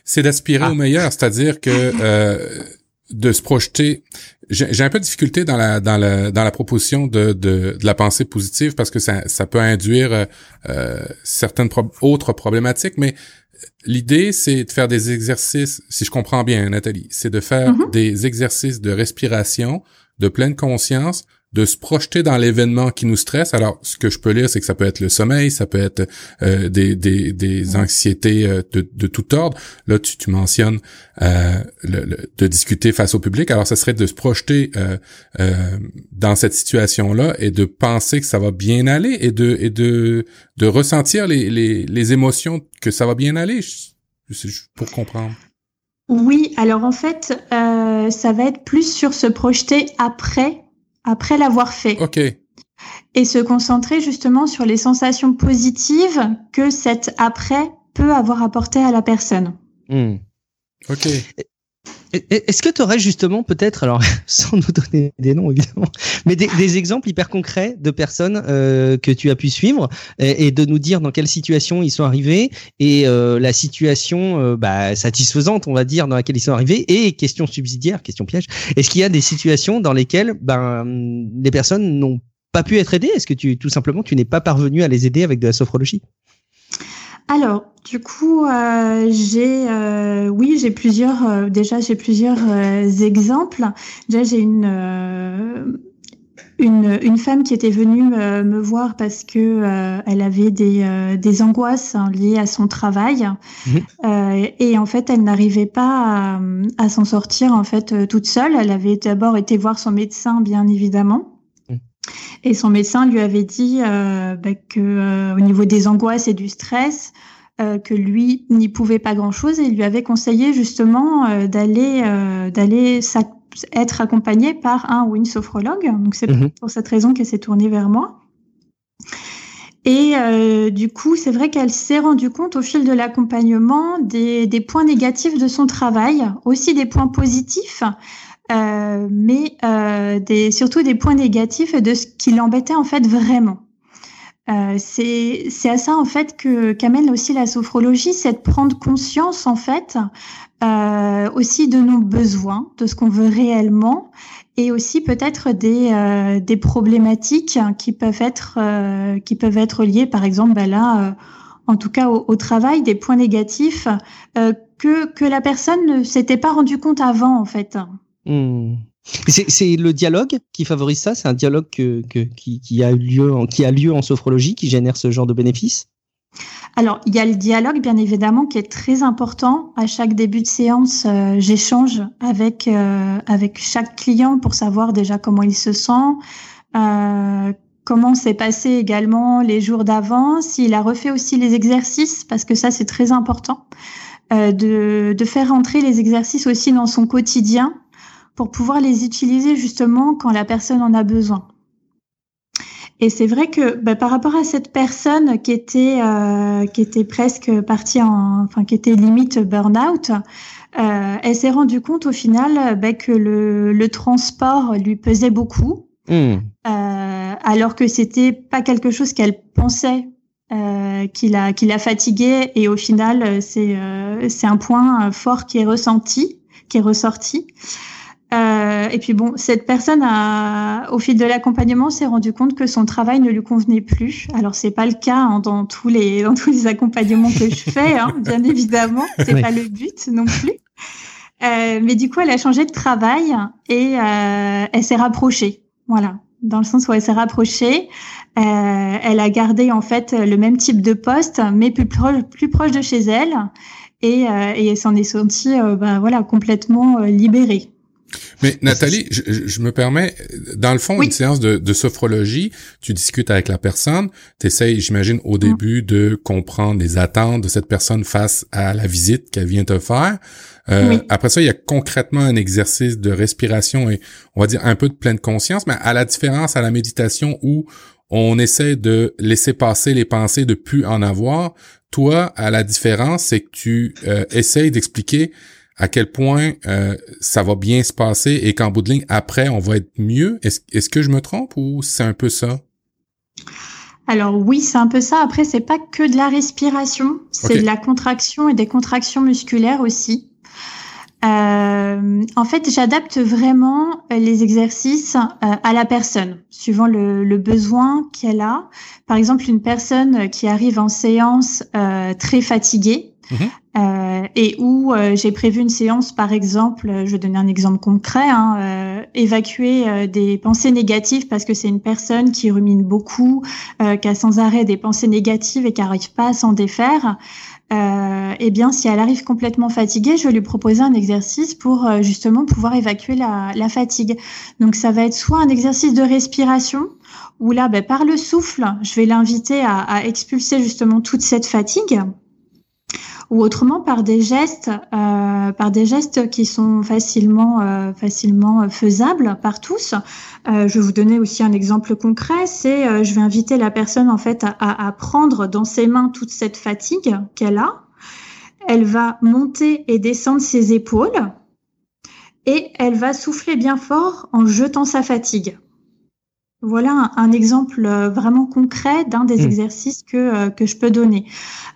S2: C'est d'aspirer ah. au meilleur, c'est-à-dire que euh, de se projeter. J'ai un peu de difficulté dans la dans la dans la proposition de, de, de la pensée positive parce que ça, ça peut induire euh, certaines autres problématiques, mais l'idée c'est de faire des exercices. Si je comprends bien, Nathalie, c'est de faire mm-hmm. des exercices de respiration de pleine conscience de se projeter dans l'événement qui nous stresse. Alors, ce que je peux lire, c'est que ça peut être le sommeil, ça peut être euh, des, des, des anxiétés euh, de, de tout ordre. Là, tu, tu mentionnes euh, le, de discuter face au public. Alors, ça serait de se projeter euh, dans cette situation-là et de penser que ça va bien aller et de, et de, de ressentir les, les, les émotions que ça va bien aller, pour comprendre.
S3: Oui, alors en fait, ça va être plus sur se projeter après après l'avoir fait.
S2: Ok.
S3: Et se concentrer justement sur les sensations positives que cet après peut avoir apporté à la personne.
S2: Hmm. Ok.
S1: Est-ce que tu aurais justement peut-être, alors (laughs) sans nous donner des noms évidemment, mais des, exemples hyper concrets de personnes euh, que tu as pu suivre et, de nous dire dans quelle situation ils sont arrivés et euh, la situation euh, bah, satisfaisante, on va dire, dans laquelle ils sont arrivés et question subsidiaire, question piège. Est-ce qu'il y a des situations dans lesquelles ben les personnes n'ont pas pu être aidées? Est-ce que tu tout simplement tu n'es pas parvenu à les aider avec de la sophrologie?
S3: Alors, du coup, euh, j'ai, euh, oui, j'ai plusieurs, euh, déjà j'ai plusieurs exemples. Déjà, j'ai une, une, une femme qui était venue me voir parce que elle avait des, des angoisses hein, liées à son travail mmh. et en fait, elle n'arrivait pas à, à s'en sortir en fait toute seule. Elle avait d'abord été voir son médecin, bien évidemment. Et son médecin lui avait dit euh, bah, que euh, au niveau des angoisses et du stress, euh, que lui n'y pouvait pas grand-chose et il lui avait conseillé justement euh, d'aller d'aller être accompagné par un ou une sophrologue. Donc c'est mhm. pour cette raison qu'elle s'est tournée vers moi. Et euh, du coup, c'est vrai qu'elle s'est rendue compte au fil de l'accompagnement des, des, points négatifs de son travail, aussi des points positifs, euh, mais euh, des, surtout des points négatifs de ce qui l'embêtait en fait vraiment. Euh, c'est à ça en fait que qu'amène aussi la sophrologie, c'est de prendre conscience en fait euh, aussi de nos besoins, de ce qu'on veut réellement, et aussi peut-être des, euh, des problématiques qui peuvent être euh, qui peuvent être liées, par exemple, ben là, en tout cas au, au, travail, des points négatifs que que la personne ne s'était pas rendu compte avant en fait.
S1: Hmm. C'est le dialogue qui favorise ça? C'est un dialogue que, qui, qui, a lieu en, qui a lieu en sophrologie qui génère ce genre de bénéfices?
S3: Alors, il y a le dialogue, bien évidemment, qui est très important. À chaque début de séance, euh, j'échange avec euh, avec chaque client pour savoir déjà comment il se sent, euh, comment s'est passé également les jours d'avant, s'il a refait aussi les exercices, parce que ça c'est très important, de de faire entrer les exercices aussi dans son quotidien pour pouvoir les utiliser justement quand la personne en a besoin. Et c'est vrai que bah, par rapport à cette personne qui était euh, qui était presque partie en, enfin qui était limite burn-out, euh, elle s'est rendue compte au final bah, que le, le, transport lui pesait beaucoup, mmh. euh, alors que c'était pas quelque chose qu'elle pensait euh, qui l'a qui l'a fatiguée. Et au final, c'est c'est un point fort qui est ressenti, qui est ressorti. Euh, et puis bon, cette personne a, au fil de l'accompagnement, s'est rendu compte que son travail ne lui convenait plus. Alors c'est pas le cas hein, dans tous les (laughs) dans tous les accompagnements que je fais, hein, bien évidemment, c'est pas le but non plus. Euh, mais du coup, elle a changé de travail et euh, elle s'est rapprochée. Voilà, dans le sens où elle s'est rapprochée. Euh, elle a gardé en fait le même type de poste, mais plus proche, plus proche de chez elle, et, euh, et elle s'en est sentie, ben, voilà, complètement libérée.
S2: Mais Nathalie, je, je, me permets, dans le fond, une séance de, de, sophrologie, tu discutes avec la personne, tu essayes, j'imagine, au mm. début de comprendre les attentes de cette personne face à la visite qu'elle vient te faire. Euh, Après ça, il y a concrètement un exercice de respiration et on va dire un peu de pleine conscience, mais à la différence à la méditation où on essaie de laisser passer les pensées, de plus en avoir. Toi, à la différence, c'est que tu euh, essayes d'expliquer à quel point euh, ça va bien se passer et qu'en bout de ligne, après, on va être mieux? Est-ce est que je me trompe ou c'est un peu ça?
S3: Alors oui, c'est un peu ça. Après, c'est pas que de la respiration, c'est de la contraction et des contractions musculaires aussi. Euh, en fait, j'adapte vraiment les exercices euh, à la personne, suivant le, le besoin qu'elle a. Par exemple, une personne qui arrive en séance euh, très fatiguée, mhm. et où j'ai prévu une séance, par exemple, je vais donner un exemple concret, hein, évacuer des pensées négatives parce que c'est une personne qui rumine beaucoup, qui a sans arrêt des pensées négatives et qui n'arrive pas à s'en défaire euh, eh bien, si elle arrive complètement fatiguée, je vais lui proposer un exercice pour euh, justement pouvoir évacuer la, la, fatigue. Donc, ça va être soit un exercice de respiration, où là, ben, par le souffle, je vais l'inviter à, à, expulser justement toute cette fatigue ou autrement par des gestes, euh, par des gestes qui sont facilement, euh, facilement faisables par tous. Euh, je vais vous donner aussi un exemple concret. C'est, je vais inviter la personne en fait à, prendre dans ses mains toute cette fatigue qu'elle a. Elle va monter et descendre ses épaules et elle va souffler bien fort en jetant sa fatigue. Voilà un, exemple euh, vraiment concret d'un des mmh. exercices que, euh, que je peux donner.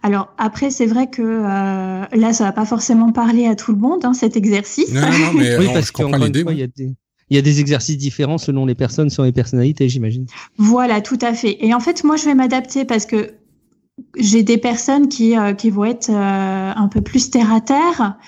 S3: Alors après, c'est vrai que euh, là, ça va pas forcément parler à tout le monde, hein, cet exercice.
S2: Non, non, mais (laughs) oui, parce l'idée.
S1: Il y, a des, il y a des exercices différents selon les personnes, selon les personnalités, j'imagine.
S3: Voilà, tout à fait. Et en fait, moi, je vais m'adapter parce que j'ai des personnes qui, qui vont être un peu plus terre à terre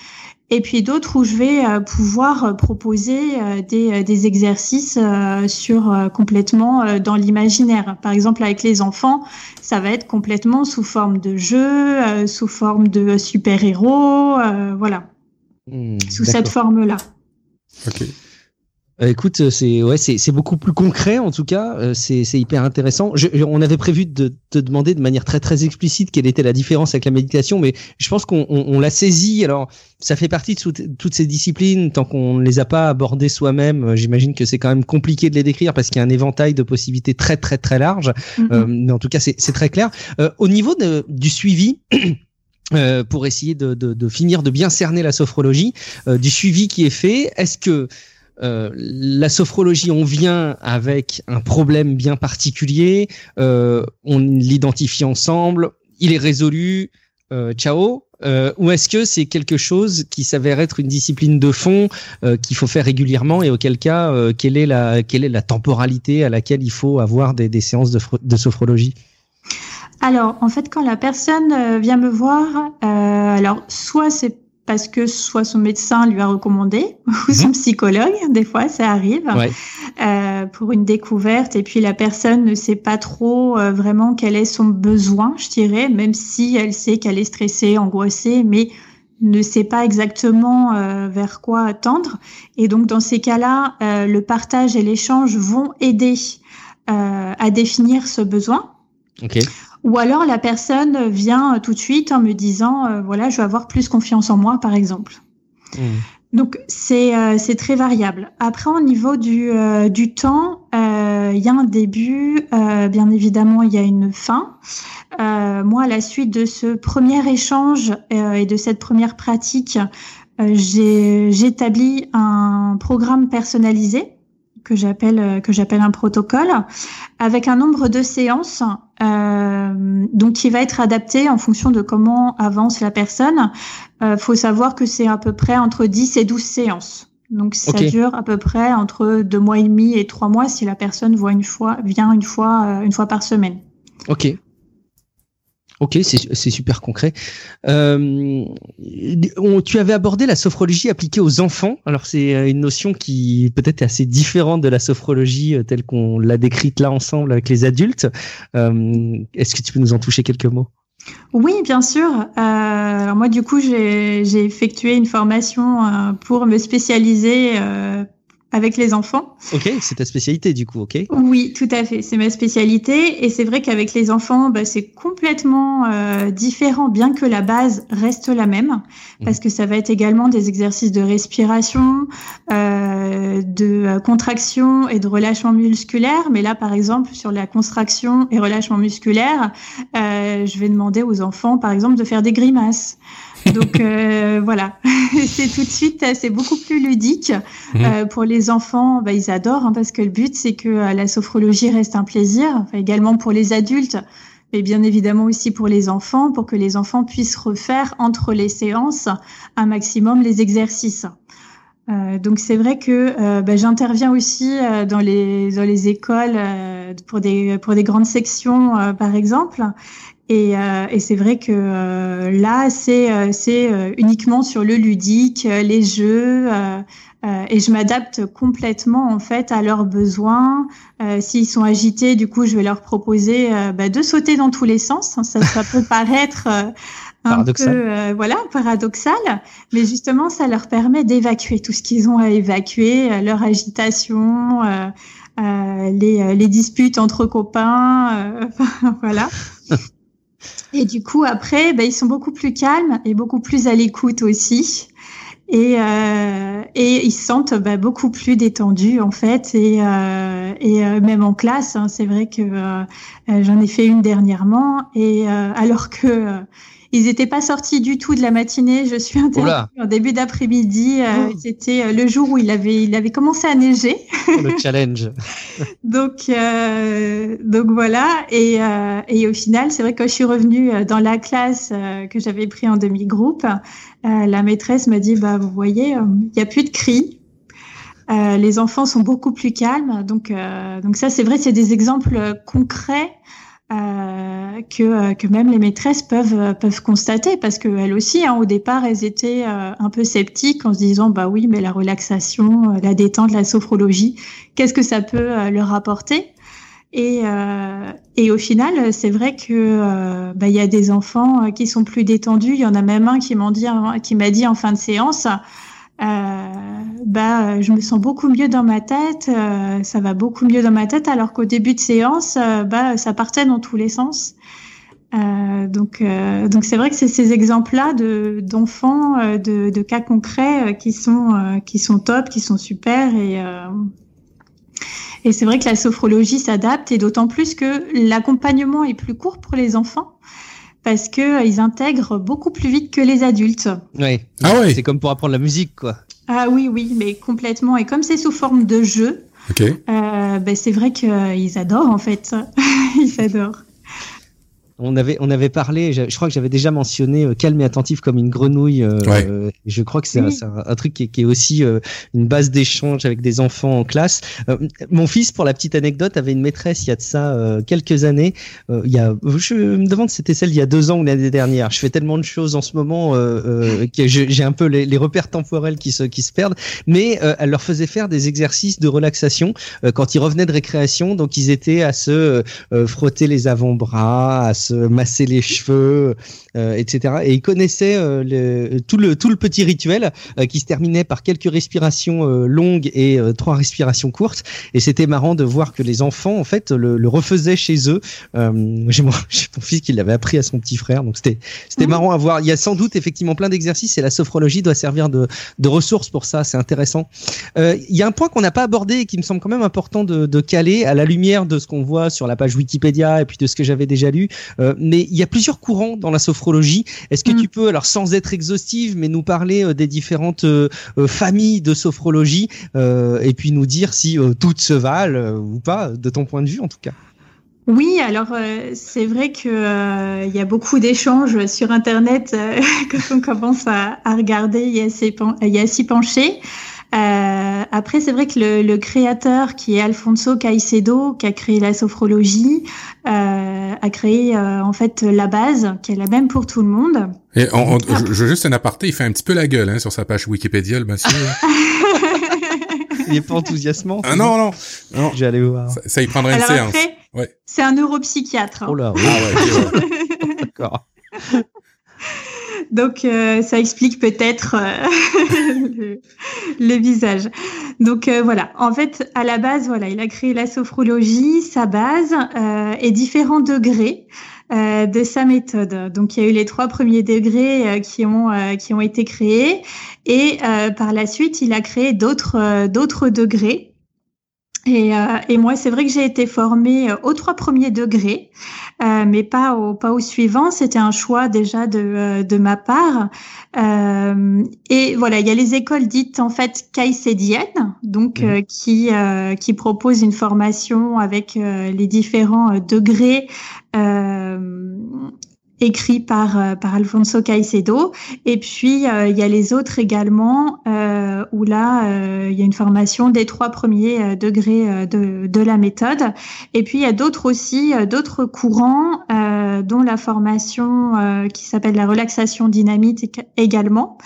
S3: et puis d'autres où je vais euh, pouvoir euh, proposer euh, des, des exercices sur complètement dans l'imaginaire. Par exemple, avec les enfants, ça va être complètement sous forme de jeu, sous forme de super-héros, voilà, mmh, sous cette forme-là.
S2: Okay.
S1: Euh, écoute, euh, c'est ouais, c'est beaucoup plus concret en tout cas. Euh, c'est hyper intéressant. Je, on avait prévu de te demander de manière très très explicite quelle était la différence avec la méditation, mais je pense qu'on on, l'a saisi. Alors, ça fait partie de toutes ces disciplines. Tant qu'on ne les a pas abordées soi-même, j'imagine que c'est quand même compliqué de les décrire parce qu'il y a un éventail de possibilités très très très large. Mm-hmm. mais en tout cas, c'est très clair. au niveau de, du suivi. (clears throat) pour essayer de, de, de, finir de bien cerner la sophrologie, du suivi qui est fait, est-ce que euh, la sophrologie, on vient avec un problème bien particulier, euh, on l'identifie ensemble, il est résolu, euh, ciao. ou est-ce que c'est quelque chose qui s'avère être une discipline de fond qu'il faut faire régulièrement et auquel cas, quelle est la quelle est la temporalité à laquelle il faut avoir des, des séances de, de sophrologie?
S3: Alors, en fait, quand la personne vient me voir, alors soit c'est parce que soit son médecin lui a recommandé (laughs) ou son mhm. psychologue, des fois ça arrive, euh, pour une découverte et puis la personne ne sait pas trop euh, vraiment quel est son besoin, je dirais, même si elle sait qu'elle est stressée, angoissée, mais ne sait pas exactement euh, vers quoi attendre. Et donc dans ces cas-là, euh, le partage et l'échange vont aider euh, à définir ce besoin.
S1: Okay.
S3: Ou alors la personne vient tout de suite en me disant euh, voilà, je veux avoir plus confiance en moi, par exemple. Mmh. Donc c'est euh, c'est très variable. Après au niveau du euh, du temps, il y a un début, bien évidemment il y a une fin. moi à la suite de ce premier échange et de cette première pratique, j'ai j'établis un programme personnalisé que j'appelle euh, que j'appelle un protocole avec un nombre de séances euh, donc qui va être adapté en fonction de comment avance la personne. Euh, faut savoir que c'est à peu près entre 10 et 12 séances. Donc ça dure à peu près entre deux mois et demi et trois mois si la personne voit une fois vient une fois euh, une fois par semaine.
S1: Ok. Ok, c'est super concret. Euh, tu avais abordé la sophrologie appliquée aux enfants. Alors c'est euh, une notion qui peut-être est assez différente de la sophrologie euh, telle qu'on l'a décrite là ensemble avec les adultes. Euh, Est-ce que tu peux nous en toucher quelques mots?
S3: Oui, bien sûr. Euh, alors moi, du coup, j'ai effectué une formation euh, pour me spécialiser euh, avec les enfants.
S1: Ok, c'est ta spécialité du coup, ok
S3: Oui, tout à fait, c'est ma spécialité. Et c'est vrai qu'avec les enfants, bah, c'est complètement euh, différent, bien que la base reste la même, parce que ça va être également des exercices de respiration, euh, de euh, contraction et de relâchement musculaire. Mais là, par exemple, sur la contraction et relâchement musculaire, euh, je vais demander aux enfants, par exemple, de faire des grimaces. (laughs) Donc euh, voilà, (laughs) c'est tout de suite, c'est beaucoup plus ludique euh, pour les enfants. Bah, ils adorent hein, parce que le but c'est que euh, la sophrologie reste un plaisir. Enfin, également pour les adultes, mais bien évidemment aussi pour les enfants, pour que les enfants puissent refaire entre les séances un maximum les exercices. Euh, donc c'est vrai que euh, bah, j'interviens aussi euh, dans les dans les écoles pour des pour des grandes sections par exemple Et, et c'est vrai que là, c'est c'est uniquement sur le ludique, les jeux. et je m'adapte complètement en fait à leurs besoins. S'ils sont agités, du coup, je vais leur proposer bah, de sauter dans tous les sens. Ça, ça peut (laughs) paraître paradoxal. peu euh, voilà paradoxal, mais justement ça leur permet d'évacuer tout ce qu'ils ont à évacuer, euh, leur agitation, euh, euh les, les, disputes entre copains, (laughs) voilà. (laughs) et du coup après, ben, ils sont beaucoup plus calmes et beaucoup plus à l'écoute aussi. Et, euh, et ils se sentent bah, beaucoup plus détendus en fait et, euh, et même en classe hein, c'est vrai que j'en ai fait une dernièrement et alors que ils n'étaient pas sortis du tout de la matinée. Je suis intervenue en début d'après-midi. Euh, oh. C'était euh, le jour où il avait, il avait commencé à neiger.
S1: Oh, le challenge. (laughs)
S3: donc, euh, donc voilà. Et, et au final, c'est vrai que quand je suis revenue dans la classe que j'avais pris en demi-groupe, la maîtresse m'a dit, bah, vous voyez, il n'y a plus de cris. les enfants sont beaucoup plus calmes. Donc, donc ça, c'est vrai, c'est des exemples concrets euh, que, euh, que même les maîtresses peuvent, euh, peuvent constater parce qu'elles aussi, hein, au départ, elles étaient un peu sceptiques en se disant bah oui, mais la relaxation, la détente, la sophrologie, qu'est-ce que ça peut leur apporter? Et, et au final, c'est vrai que bah, y a des enfants qui sont plus détendus. Il y en a même un qui m'a dit, dit en fin de séance, euh, bah, je me sens beaucoup mieux dans ma tête, euh, ça va beaucoup mieux dans ma tête, alors qu'au début de séance, euh, bah, ça partait dans tous les sens. Euh, donc, donc c'est vrai que c'est ces exemples-là de d'enfants, de, de, cas concrets qui sont qui sont top, qui sont super et et c'est vrai que la sophrologie s'adapte et d'autant plus que l'accompagnement est plus court pour les enfants parce que euh, ils intègrent beaucoup plus vite que les adultes.
S1: Oui. Ah ouais. C'est comme pour apprendre la musique, quoi.
S3: Ah oui, oui, mais complètement. Et comme c'est sous forme de jeu, euh, ben c'est vrai qu'ils adorent en fait. (laughs) ils adorent.
S1: On avait, on avait parlé, je, crois que j'avais déjà mentionné euh, calme et attentif comme une grenouille. Euh, euh je crois que c'est un, un, truc qui est, qui est aussi euh, une base d'échange avec des enfants en classe. mon fils, pour la petite anecdote, avait une maîtresse il y a de ça quelques années. il y a, je me demande si c'était celle il y a deux ans ou l'année dernière. Je fais tellement de choses en ce moment que j'ai un peu les, les, repères temporels qui se, qui se perdent. Mais elle leur faisait faire des exercices de relaxation quand ils revenaient de récréation. Donc ils étaient à se frotter les avant-bras, à se masser les cheveux, euh, etc. Et il connaissait euh, le, tout le tout le petit rituel euh, qui se terminait par quelques respirations longues et trois respirations courtes. Et c'était marrant de voir que les enfants en fait le, le refaisaient chez eux. j'ai mon, mon fils qui l'avait appris à son petit frère, donc c'était c'était mmh. marrant à voir. Il y a sans doute effectivement plein d'exercices et la sophrologie doit servir de, de ressources pour ça. C'est intéressant. il y a un point qu'on n'a pas abordé et qui me semble quand même important de, de caler à la lumière de ce qu'on voit sur la page Wikipédia et puis de ce que j'avais déjà lu. Euh, mais il y a plusieurs courants dans la sophrologie. Est-ce que mm. tu peux, alors sans être exhaustive, mais nous parler euh, des différentes euh, familles de sophrologie et puis nous dire si toutes se valent ou pas, de ton point de vue en tout cas?
S3: Oui, alors c'est vrai que il y a beaucoup d'échanges sur Internet (laughs) quand on commence à, à regarder et à s'y pencher. Après, c'est vrai que le, le, créateur, qui est Alfonso Caicedo, qui a créé la sophrologie, a créé euh, en fait la base, qui est la même pour tout le monde.
S2: Et on, je, je, juste un aparté, il fait un petit peu la gueule hein, sur sa page Wikipédia, le monsieur. (laughs)
S1: il est pas enthousiasmant.
S2: Ah non, non, non.
S1: J'allais voir.
S2: Ça, ça, y prendrait une séance. ouais.
S3: C'est un neuropsychiatre. Hein.
S1: Oh là, oui. ah ouais, (laughs) D'accord.
S3: Donc euh, ça explique peut-être euh, (laughs) le, visage. Donc euh, voilà, en fait à la base voilà, il a créé la sophrologie, sa base et différents degrés. de sa méthode. Donc il y a eu les trois premiers degrés qui ont qui ont été créés et par la suite il a créé d'autres d'autres degrés et, euh, et, moi, c'est vrai que j'ai été formée aux trois premiers degrés, euh, mais pas au pas au suivant. C'était un choix déjà de euh, de ma part. Euh, et voilà, il y a les écoles dites en fait caïcédiennes, donc mmh. qui qui proposent une formation avec les différents degrés écrit par euh, par Alfonso Caicedo et puis euh, il y a les autres également euh, où là il y a une formation des trois premiers degrés de de la méthode et puis il y a d'autres aussi d'autres courants dont la formation qui s'appelle la relaxation dynamique également,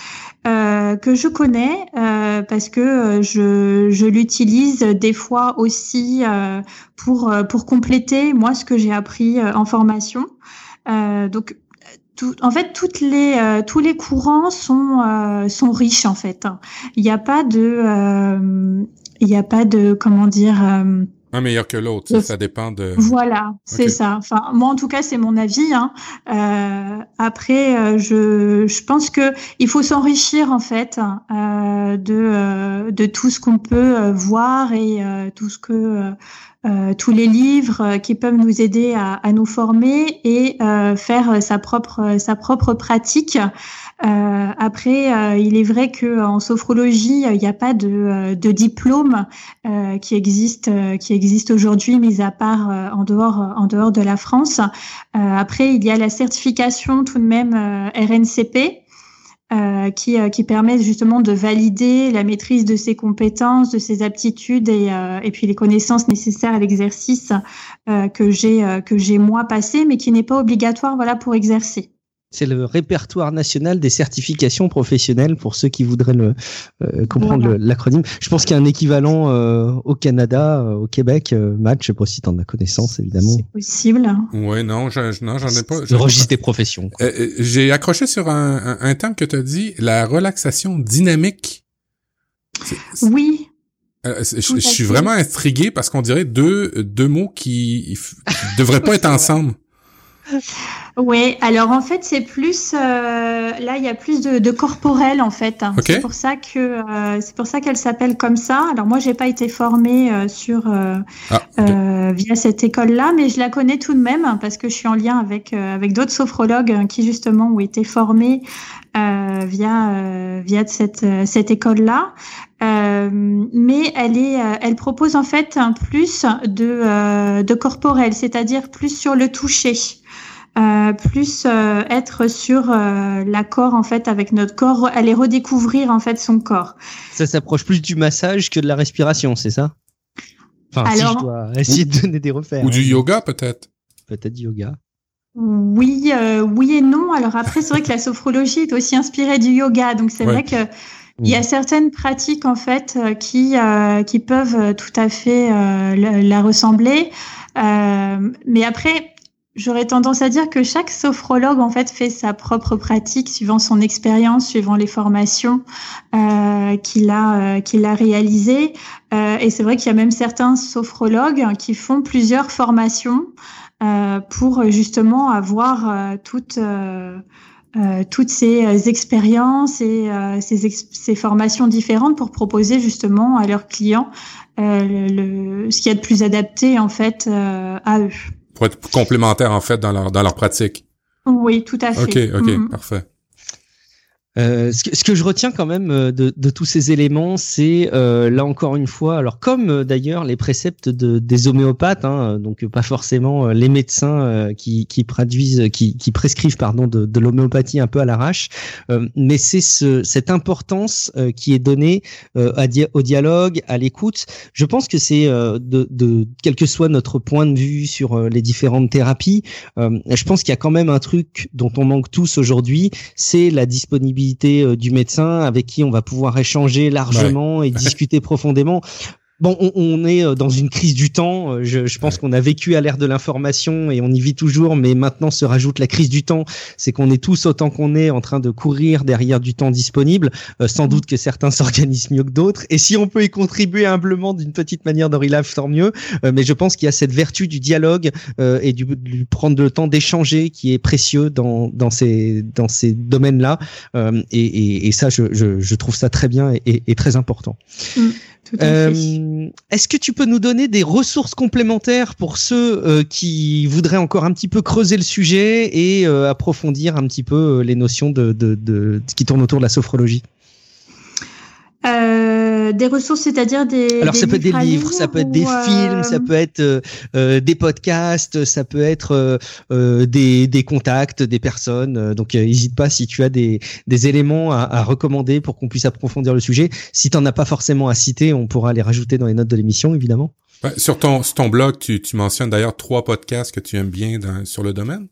S3: que je connais parce que je, je l'utilise des fois aussi pour pour compléter moi ce que j'ai appris en formation. Donc en fait, toutes les, euh, tous les courants sont, euh, sont riches en fait. Il n'y a pas de, euh, il n'y a pas de, comment dire.
S2: un meilleur que l'autre, ça, dépend de.
S3: Voilà, c'est ça. Enfin, moi en tout cas, c'est mon avis. Hein. après, je, je pense que il faut s'enrichir en fait de, de tout ce qu'on peut voir et tout ce que euh, tous les livres euh, qui peuvent nous aider à, à nous former et euh, faire sa propre sa propre pratique. Euh, après, il est vrai que en sophrologie, il n'y a pas de, de diplôme qui existe qui existe aujourd'hui, mis à part en dehors en dehors de la France. après, il y a la certification tout de même RNCP. Euh, qui, euh, qui permet justement de valider la maîtrise de ses compétences, de ses aptitudes et, euh, et puis les connaissances nécessaires à l'exercice que j'ai que j'ai moi passé, mais qui n'est pas obligatoire voilà pour exercer.
S1: C'est le répertoire national des certifications professionnelles pour ceux qui voudraient le, euh, comprendre l'acronyme. Je pense qu'il y a un équivalent euh, au Canada, euh, au Québec. Match, je sais pas si tu en as connaissance, évidemment.
S3: C'est possible.
S2: Ouais, non, je, non, j'en ai pas.
S1: Le registre des professions.
S2: J'ai accroché sur un, un, terme que tu as dit, la relaxation dynamique.
S3: Oui.
S2: je, je suis vraiment intrigué parce qu'on dirait deux, deux mots qui, qui devraient pas (laughs) être ensemble.
S3: Oui, alors en fait c'est plus euh, là il y a plus de, de corporel en fait. C'est pour ça que euh, c'est pour ça qu'elle s'appelle comme ça. Alors moi j'ai pas été formée euh, sur ah, via cette école là, mais je la connais tout de même parce que je suis en lien avec avec d'autres sophrologues qui justement ont été formés via via cette cette école là. mais elle est, elle propose en fait un plus de, de corporel, c'est-à-dire plus sur le toucher. Euh, plus euh, être sur euh, l'accord en fait avec notre corps, aller redécouvrir en fait son corps.
S1: Ça s'approche plus du massage que de la respiration, c'est ça? Enfin, si je dois essayer de donner des repères.
S2: Ou du yoga peut-être?
S1: Peut-être du yoga.
S3: Oui, oui et non. Alors après, c'est vrai que la sophrologie est aussi inspirée du yoga, donc c'est vrai que il y a certaines pratiques en fait qui qui peuvent tout à fait la, la, ressembler. mais après, J'aurais tendance à dire que chaque sophrologue en fait fait sa propre pratique suivant son expérience, suivant les formations euh, qu'il a euh, qu'il a réalisées. Euh, et c'est vrai qu'il y a même certains sophrologues qui font plusieurs formations euh, pour justement avoir euh, toutes euh, toutes ces expériences et ces, ces, formations différentes pour proposer justement à leurs clients le, ce qui est de plus adapté en fait à eux
S2: pour être complémentaires en fait dans leur dans leur pratique.
S3: Oui, tout à fait.
S2: Ok, ok, mm-hmm. parfait.
S1: Euh, ce, que, ce, que, je retiens quand même euh, de, de tous ces éléments, c'est euh, là encore une fois, alors comme euh, d'ailleurs les préceptes de, des homéopathes, hein, donc pas forcément euh, les médecins qui, qui, produisent, qui, qui, prescrivent pardon de, de l'homéopathie un peu à l'arrache, mais c'est ce, cette importance qui est donnée à au dialogue, à l'écoute. Je pense que c'est de, de, quel que soit notre point de vue sur les différentes thérapies, je pense qu'il y a quand même un truc dont on manque tous aujourd'hui, c'est la disponibilité euh, du médecin avec qui on va pouvoir échanger largement et discuter (laughs) profondément. Bon, on, on, est euh, dans une crise du temps. Euh, je, je pense qu'on a vécu à l'ère de l'information et on y vit toujours, mais maintenant se rajoute la crise du temps. C'est qu'on est tous autant qu'on est en train de courir derrière du temps disponible. Euh, sans doute que certains (laughs) s'organisent mieux que d'autres. Et si on peut y contribuer humblement d'une petite manière dans Relive, tant mieux. mais je pense qu'il y a cette vertu du dialogue et du, du, prendre le temps d'échanger qui est précieux dans, dans ces dans ces domaines-là. Et, et, et, ça, je, je, je, trouve ça très bien et, et très important.
S3: Mm. Euh,
S1: est-ce que tu peux nous donner des ressources complémentaires pour ceux euh, qui voudraient encore un petit peu creuser le sujet et euh, approfondir un petit peu les notions de, de, de, qui tournent autour de la sophrologie?
S3: Des ressources, c'est-à-dire des.
S1: Alors ça peut être des livres, ça peut être des films, ça peut être des podcasts, ça peut être des, des contacts, des personnes. donc n'hésite pas si tu as des, des éléments à, à recommander pour qu'on puisse approfondir le sujet. Si tu n'en as pas forcément à citer, on pourra les rajouter dans les notes de l'émission, évidemment.
S2: sur ton sur ton blog, tu, tu mentionnes d'ailleurs trois podcasts que tu aimes bien dans, sur le domaine.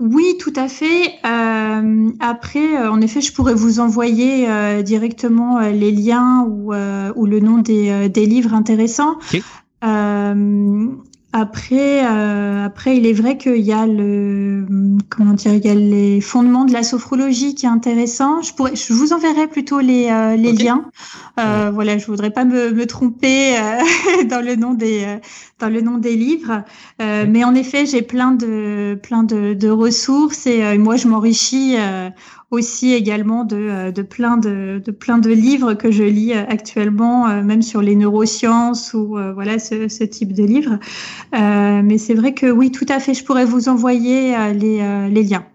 S3: Oui, tout à fait. Euh, après, euh, en effet, je pourrais vous envoyer euh, directement les liens ou, ou le nom des, des livres intéressants. Après, euh, après, il est vrai qu'il y a le, comment dire, il y a les fondements de la sophrologie qui est intéressant. Je pourrais, je vous enverrai plutôt les, euh, les liens. Euh, voilà, je voudrais pas me, me tromper euh, (laughs) dans le nom des, euh, dans le nom des livres. mais en effet, j'ai plein de, plein de, de ressources et moi, je m'enrichis aussi également de, euh, de, plein de, de plein de livres que je lis euh, actuellement, euh, même sur les neurosciences ou voilà ce, ce, type de livres. Euh, mais c'est vrai que oui, tout à fait, je pourrais vous envoyer les, les liens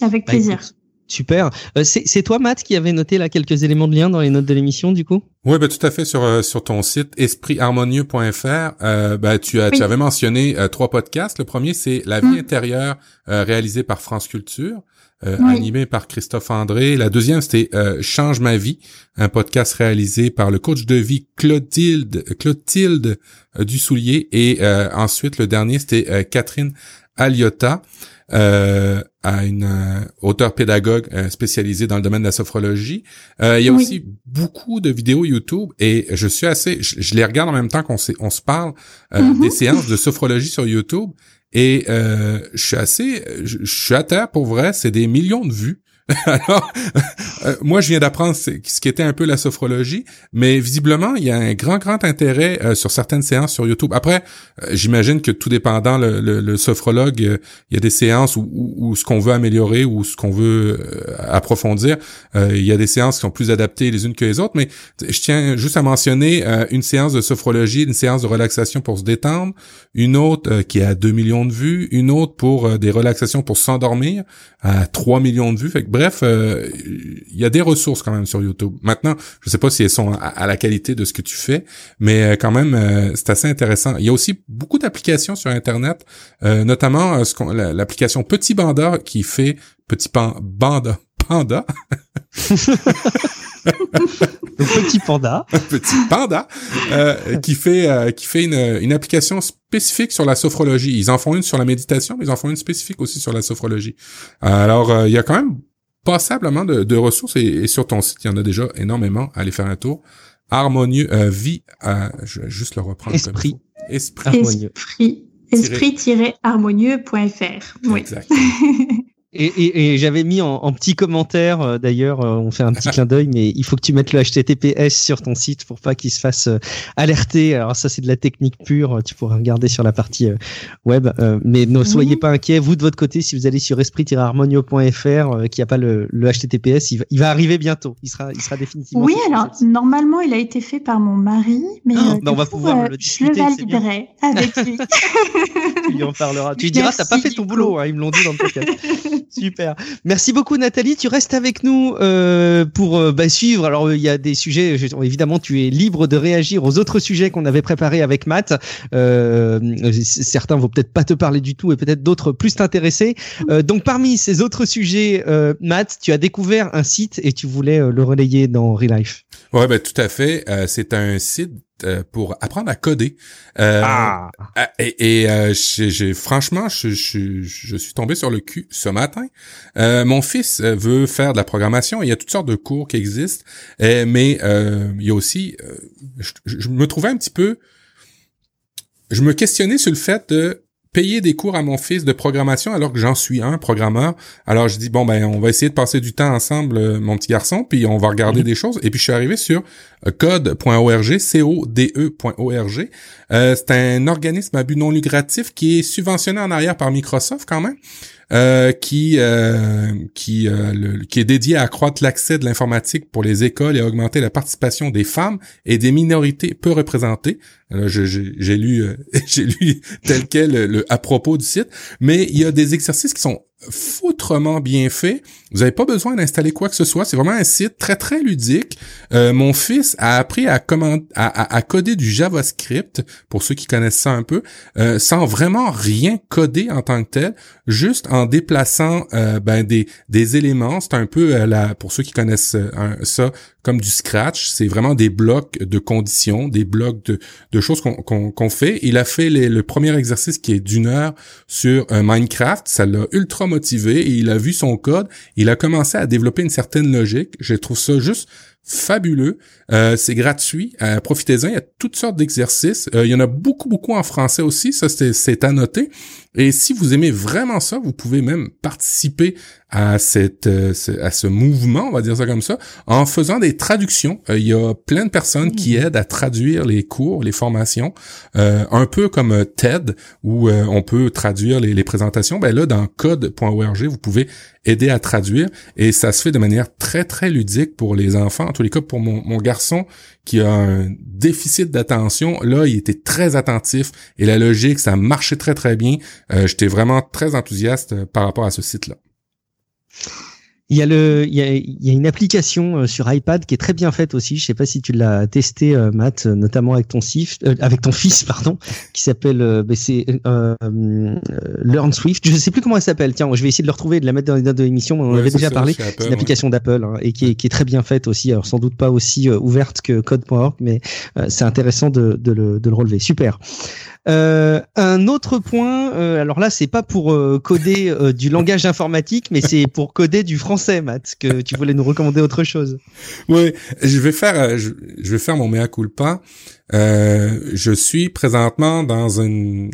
S3: avec bah, plaisir.
S1: Super. c'est toi, Matt, qui avait noté là quelques éléments de lien dans les notes de l'émission, du coup?
S2: Oui, bah, tout à fait. Sur sur ton site espritharmonieux.fr, euh, bah, tu, as, tu avais mentionné trois podcasts. Le premier, c'est La vie mmh. intérieure, réalisé par France Culture. Euh, animé par Christophe André. La deuxième, c'était euh, Change ma vie, un podcast réalisé par le coach de vie Clotilde, Clotilde euh, Dussoulier. Et ensuite, le dernier, c'était Catherine Aliota, à une auteure pédagogue spécialisée dans le domaine de la sophrologie. il y a aussi beaucoup de vidéos YouTube et je suis assez, je, les regarde en même temps qu'on on se parle mm-hmm. des séances de sophrologie sur YouTube et euh, je suis assez, je, je, suis à terre pour vrai, c'est des millions de vues. (laughs) Alors, euh, moi, je viens d'apprendre ce qui était un peu la sophrologie, mais visiblement, il y a un grand, grand intérêt euh, sur certaines séances sur YouTube. Après, euh, j'imagine que tout dépendant le, sophrologue, il y a des séances où, ce qu'on veut améliorer ou ce qu'on veut approfondir, il y a des séances qui sont plus adaptées les unes que les autres, mais je tiens juste à mentionner une séance de sophrologie, une séance de relaxation pour se détendre, une autre qui a 2 millions de vues, une autre pour des relaxations pour s'endormir à 3 millions de vues. Bref, euh, il y a des ressources quand même sur YouTube. Maintenant, je sais pas si elles sont à, la qualité de ce que tu fais, mais euh, quand même, euh, c'est assez intéressant. Il y a aussi beaucoup d'applications sur Internet, notamment l'application Petit Banda qui fait Petit pan, Banda, Panda. (laughs)
S1: petit panda. (laughs)
S2: petit panda euh, qui fait euh, qui fait une, une application spécifique sur la sophrologie. Ils en font une sur la méditation, mais ils en font une spécifique aussi sur la sophrologie. Alors euh, il y a quand même passablement de, de ressources et, sur ton site il y en a déjà énormément. Allez faire un tour. Harmonieux vie. je vais juste le reprendre.
S1: Esprit.
S3: Esprit. Harmonieux. Esprit. Esprit-harmonieux.fr. Oui. Exact. (laughs)
S1: Et, et, et j'avais mis en, en, petit commentaire, euh, d'ailleurs, euh, on fait un petit clin d'œil, mais il faut que tu mettes le HTTPS sur ton site pour pas qu'il se fasse euh, alerter. Alors ça, c'est de la technique pure. Tu pourras regarder sur la partie web, mais ne soyez pas inquiets. Vous de votre côté, si vous allez sur esprit-harmonio.fr, qui a pas le, le HTTPS, il va, il va, arriver bientôt. Il sera, il sera définitivement.
S3: Oui, alors normalement, il a été fait par mon mari, mais
S1: bah, on va pouvoir le discuter.
S3: Je le validerai avec lui. (laughs)
S1: tu lui en parleras. Tu lui diras, t'as pas fait ton boulot. Hein, ils me l'ont dit dans le podcast. (laughs) (laughs) Super. Merci beaucoup Nathalie. Tu restes avec nous euh, pour euh, bah, suivre. Alors il y a des sujets. évidemment, tu es libre de réagir aux autres sujets qu'on avait préparés avec Matt. Euh, certains vont peut-être pas te parler du tout et peut-être d'autres plus t'intéresser. Euh, donc parmi ces autres sujets, euh, Matt, tu as découvert un site et tu voulais le relayer dans Relife.
S2: Ouais, ben tout à fait. c'est un site euh, pour apprendre à coder. Euh, ah. Euh, et, j'ai, franchement, je, je, je, suis tombé sur le cul ce matin. mon fils veut faire de la programmation. Il y a toutes sortes de cours qui existent, mais il y a aussi, je, je, me trouvais un petit peu, je me questionnais sur le fait de payer des cours à mon fils de programmation alors que j'en suis un programmeur. Alors je dis bon ben on va essayer de passer du temps ensemble euh, mon petit garçon puis on va regarder mhm. des choses et puis je suis arrivé sur code.org c o d e.org. Euh, c'est un organisme à but non lucratif qui est subventionné en arrière par Microsoft quand même. Euh, qui euh, qui euh, qui est dédié à accroître l'accès de l'informatique pour les écoles et à augmenter la participation des femmes et des minorités peu représentées. J'ai lu (laughs) j'ai lu tel quel le, à propos du site, mais il y a des exercices qui sont foutrement bien fait. Vous n'avez pas besoin d'installer quoi que ce soit. C'est vraiment un site très, très ludique. Euh, mon fils a appris à, à, à, coder du JavaScript, pour ceux qui connaissent ça un peu, euh, sans vraiment rien coder en tant que tel, juste en déplaçant euh, ben, des, des éléments. C'est un peu, la, pour ceux qui connaissent ça, comme du scratch. C'est vraiment des blocs de conditions, des blocs de, de choses qu'on fait. Il a fait le premier exercice qui est d'une heure sur Minecraft. Ça l'a ultra motivé et il a vu son code. Il a commencé à développer une certaine logique. Je trouve ça juste fabuleux. Euh, c'est gratuit. Euh, profitez-en. Il y a toutes sortes d'exercices. Euh, il y en a beaucoup, beaucoup en français aussi. Ça, c'est à noter. Et si vous aimez vraiment ça, vous pouvez même participer à cette à ce mouvement, on va dire ça comme ça, en faisant des traductions. il y a plein de personnes qui mmh. aident à traduire les cours, les formations, un peu comme TED où on peut traduire les, les présentations. Ben là, dans code.org, vous pouvez aider à traduire et ça se fait de manière très très ludique pour les enfants. En tous les cas, pour mon, mon garçon qui a un déficit d'attention, là, il était très attentif et la logique, ça marchait très très bien. Euh, J'étais vraiment très enthousiaste euh, par rapport à ce site-là.
S1: Il y a le, il y a, il y a une application euh, sur iPad qui est très bien faite aussi. Je sais pas si tu l'as testé, euh, Matt, euh, notamment avec ton fils, avec ton fils, pardon, qui s'appelle, ben c'est Learn Swift. Je sais plus comment elle s'appelle. Tiens, je vais essayer de le retrouver et de la mettre dans les notes de l'émission. On en avait déjà parlé. C'est une application d'Apple hein, et qui est, qui est, très bien faite aussi. Alors sans doute pas aussi ouverte que Code.org, mais c'est intéressant de, de, le, de le relever. Super. Euh, un autre point, euh, alors là, c'est pas pour euh, coder euh, du langage informatique, mais c'est pour coder du français, Matt, que tu voulais nous recommander autre chose.
S2: Oui, je vais faire, je, vais faire mon mea culpa. je suis présentement dans une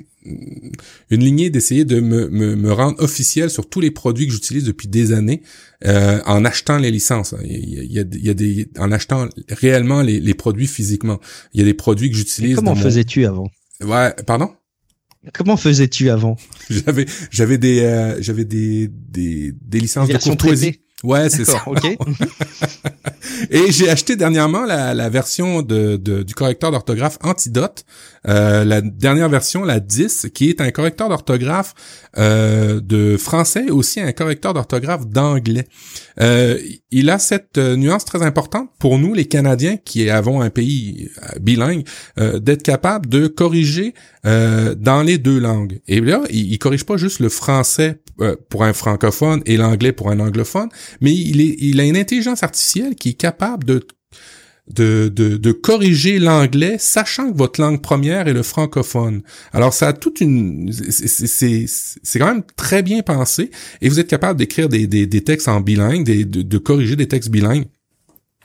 S2: une lignée d'essayer de me, me, me, rendre officiel sur tous les produits que j'utilise depuis des années en achetant les licences. Il y a, il y a, des en achetant réellement les, les, produits physiquement. Il y a des produits que j'utilise.
S1: Comment faisais-tu avant?
S2: Ouais, pardon?
S1: Comment faisais-tu avant? (laughs)
S2: J'avais j'avais des euh, j'avais des, des des licences de courtoisie. Ouais, c'est ça. (laughs) Et j'ai acheté dernièrement la, la version de, de, du correcteur d'orthographe Antidote, euh, la dernière version, la 10, qui est un correcteur d'orthographe euh, de français et aussi un correcteur d'orthographe d'anglais. Euh, il a cette euh, nuance très importante pour nous, les Canadiens, qui avons un pays euh, bilingue, d'être capable de corriger dans les deux langues. Et là, il, il corrige pas juste le français pour un francophone et l'anglais pour un anglophone, mais il a une intelligence artificielle qui est capable de de, de, de, corriger l'anglais, sachant que votre langue première est le francophone. Alors ça a toute une, c'est quand même très bien pensé, et vous êtes capable d'écrire des, des, des, textes en bilingue, de, de corriger des textes bilingues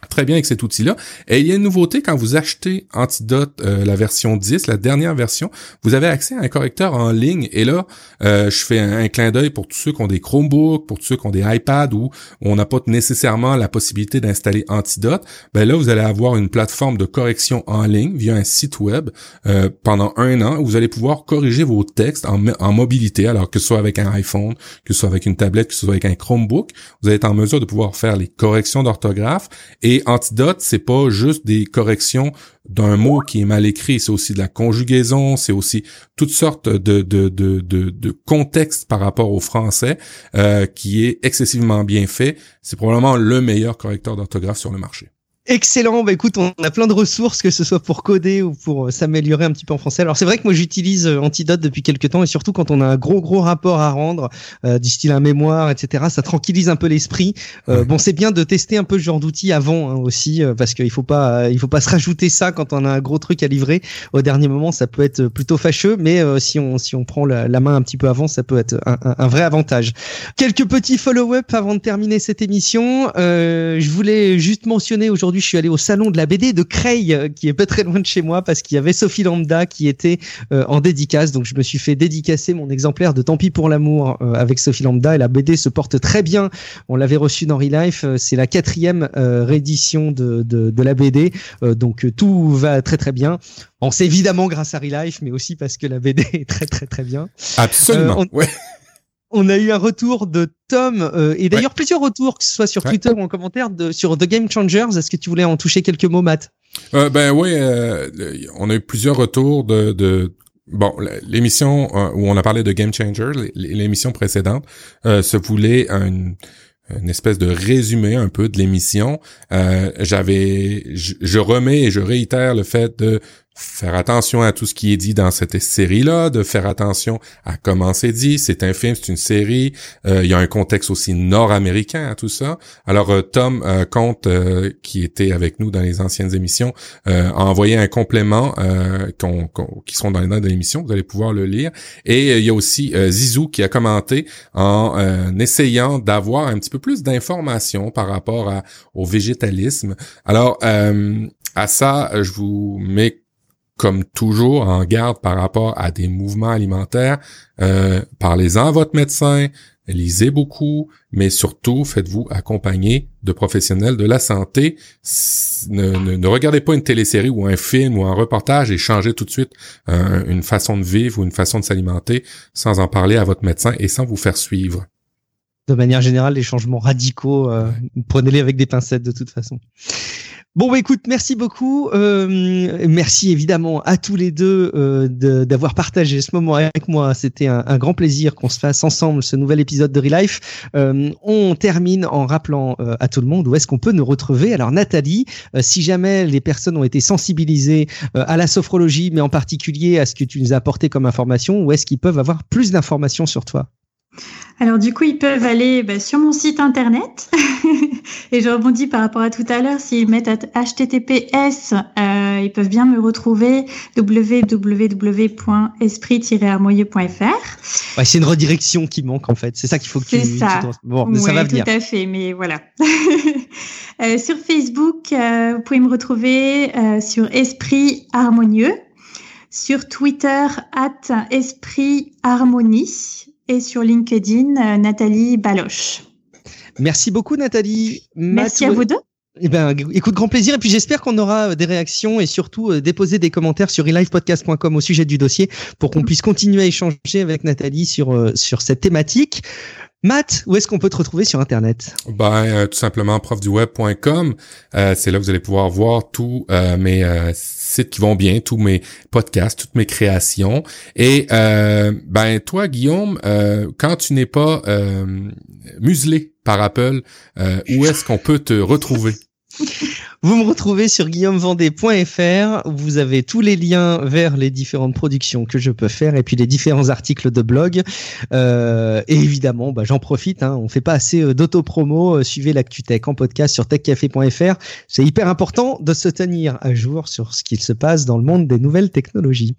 S2: très bien avec cet outil-là. Et il y a une nouveauté quand vous achetez Antidote, euh, la version 10, la dernière version, vous avez accès à un correcteur en ligne. Et là, euh, je fais un, clin d'œil pour tous ceux qui ont des Chromebooks, pour tous ceux qui ont des iPads où on n'a pas nécessairement la possibilité d'installer Antidote. Ben là, vous allez avoir une plateforme de correction en ligne via un site web euh, pendant un an où vous allez pouvoir corriger vos textes en, mobilité, alors que ce soit avec un iPhone, que ce soit avec une tablette, que ce soit avec un Chromebook, vous allez être en mesure de pouvoir faire les corrections d'orthographe et antidote, c'est pas juste des corrections d'un mot qui est mal écrit, c'est aussi de la conjugaison, c'est aussi toutes sortes de, de, de, de, contextes par rapport au français euh, qui est excessivement bien fait. C'est probablement le meilleur correcteur d'orthographe sur le marché.
S1: Excellent. Bah écoute, on a plein de ressources, que ce soit pour coder ou pour euh, s'améliorer un petit peu en français. Alors c'est vrai que moi j'utilise euh, Antidote depuis quelques temps et surtout quand on a un gros gros rapport à rendre, euh, du style un mémoire, etc. Ça tranquillise un peu l'esprit. Bon, c'est bien de tester un peu ce genre d'outils avant hein, aussi parce qu'il faut pas il faut pas se rajouter ça quand on a un gros truc à livrer. Au dernier moment, ça peut être plutôt fâcheux, mais si on si on prend la, main un petit peu avant, ça peut être un, un, vrai avantage. Quelques petits follow-up avant de terminer cette émission. je voulais juste mentionner aujourd'hui je suis allé au salon de la BD de Creil, euh, qui est pas très loin de chez moi, parce qu'il y avait Sophie Lambda qui était euh, en dédicace. Donc, je me suis fait dédicacer mon exemplaire de Tant pis pour l'amour euh, avec Sophie Lambda. Et la BD se porte très bien. On l'avait reçu dans Relife. C'est la quatrième réédition de, de, de, la BD. donc, tout va très très bien. On sait évidemment grâce à Relife, mais aussi parce que la BD (laughs) est très très très bien.
S2: Absolument. ouais
S1: on a eu un retour de Tom euh, et d'ailleurs plusieurs retours, que ce soit sur Twitter ou en commentaire, de, sur The Game Changers. Est-ce que tu voulais en toucher quelques mots, Matt?
S2: Euh, Ben oui, euh, on a eu plusieurs retours de, de bon l'émission où on a parlé de Game Changers, l'émission précédente, se voulait une, une espèce de résumé un peu de l'émission. J'avais, je remets et je réitère le fait de faire attention à tout ce qui est dit dans cette série-là, de faire attention à comment c'est dit. C'est un film, c'est une série. Euh, il y a un contexte aussi nord-américain à tout ça. Alors euh, Tom euh, Comte, qui était avec nous dans les anciennes émissions, a envoyé un complément qui sont dans les notes de l'émission. Vous allez pouvoir le lire. Et il y a aussi Zizou qui a commenté en essayant d'avoir un petit peu plus d'informations par rapport à, au végétalisme. Alors à ça, je vous mets comme toujours, en garde par rapport à des mouvements alimentaires. Euh, Parlez-en à votre médecin, lisez beaucoup, mais surtout faites-vous accompagner de professionnels de la santé. Ne, ne, regardez pas une télésérie ou un film ou un reportage et changez tout de suite euh, une façon de vivre ou une façon de s'alimenter sans en parler à votre médecin et sans vous faire suivre.
S1: De manière générale, les changements radicaux, euh, prenez-les avec des pincettes de toute façon. Bon, bah, écoute, merci beaucoup. Euh, merci évidemment à tous les deux euh, d'avoir partagé ce moment avec moi. C'était un, grand plaisir qu'on se fasse ensemble ce nouvel épisode de Relife. Euh, on termine en rappelant euh, à tout le monde où est-ce qu'on peut nous retrouver. Alors Nathalie, euh, si jamais les personnes ont été sensibilisées euh, à la sophrologie, mais en particulier à ce que tu nous as apporté comme information, où est-ce qu'ils peuvent avoir plus d'informations sur toi?
S3: Alors du coup, ils peuvent aller bah, sur mon site internet (laughs) et je rebondis par rapport à tout à l'heure. S'ils mettent HTTPS, euh, ils peuvent bien me retrouver www.esprit-harmonieux.fr.
S1: Ouais, c'est une redirection qui manque en fait. C'est ça qu'il faut que
S3: tu. C'est ça.
S1: bon, ça va venir.
S3: Tout à fait, mais voilà. (laughs) euh, sur Facebook, euh, vous pouvez me retrouver euh, sur Esprit Harmonieux. Sur Twitter, at Esprit Harmonie et sur LinkedIn, euh, Nathalie Baloche.
S1: Merci beaucoup Nathalie.
S3: Merci à vous deux.
S1: Eh ben, écoute, grand plaisir. Et puis j'espère qu'on aura euh, des réactions et surtout euh, déposer des commentaires sur elivepodcast.com au sujet du dossier pour qu'on puisse continuer à échanger avec Nathalie sur sur cette thématique. Matt, où est-ce qu'on peut te retrouver sur Internet?
S2: Ben, tout simplement profduweb.com. c'est là que vous allez pouvoir voir tous mes sites qui vont bien, tous mes podcasts, toutes mes créations. Et euh, ben toi, Guillaume, euh, quand tu n'es pas euh, muselé par Apple, où est-ce qu'on peut te retrouver? (laughs)
S1: Vous me retrouvez sur guillaumevendée.fr. Vous avez tous les liens vers les différentes productions que je peux faire et puis les différents articles de blog. Euh, et évidemment, bah, j'en profite. Hein, on fait pas assez euh, d'auto-promo. Euh, suivez l'ActuTech en podcast sur techcafé.fr. C'est hyper important de se tenir à jour sur ce qu'il se passe dans le monde des nouvelles technologies.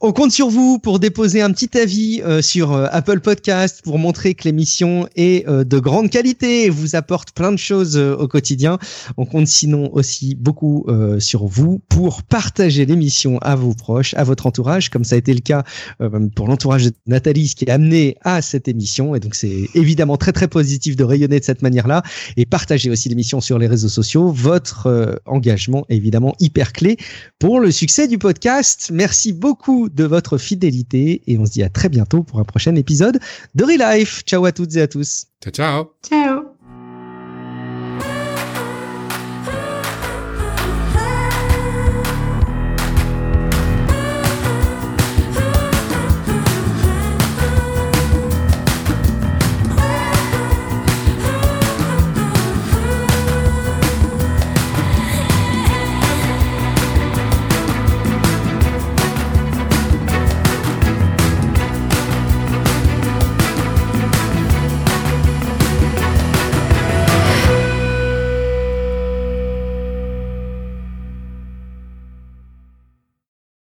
S1: On compte sur vous pour déposer un petit avis sur Apple Podcast pour montrer que l'émission est de grande qualité et vous apporte plein de choses au quotidien. On compte sinon aussi beaucoup euh, sur vous pour partager l'émission à vos proches, à votre entourage, comme ça a été le cas euh, pour l'entourage de Nathalie, ce qui est amené à cette émission. Et donc c'est évidemment très très positif de rayonner de cette manière-là et partager aussi l'émission sur les réseaux sociaux. Votre euh, engagement est évidemment hyper clé pour le succès du podcast. Merci beaucoup de votre fidélité et on se dit à très bientôt pour un prochain épisode de Relife. Ciao à toutes et à tous.
S2: Ciao ciao.
S3: Ciao.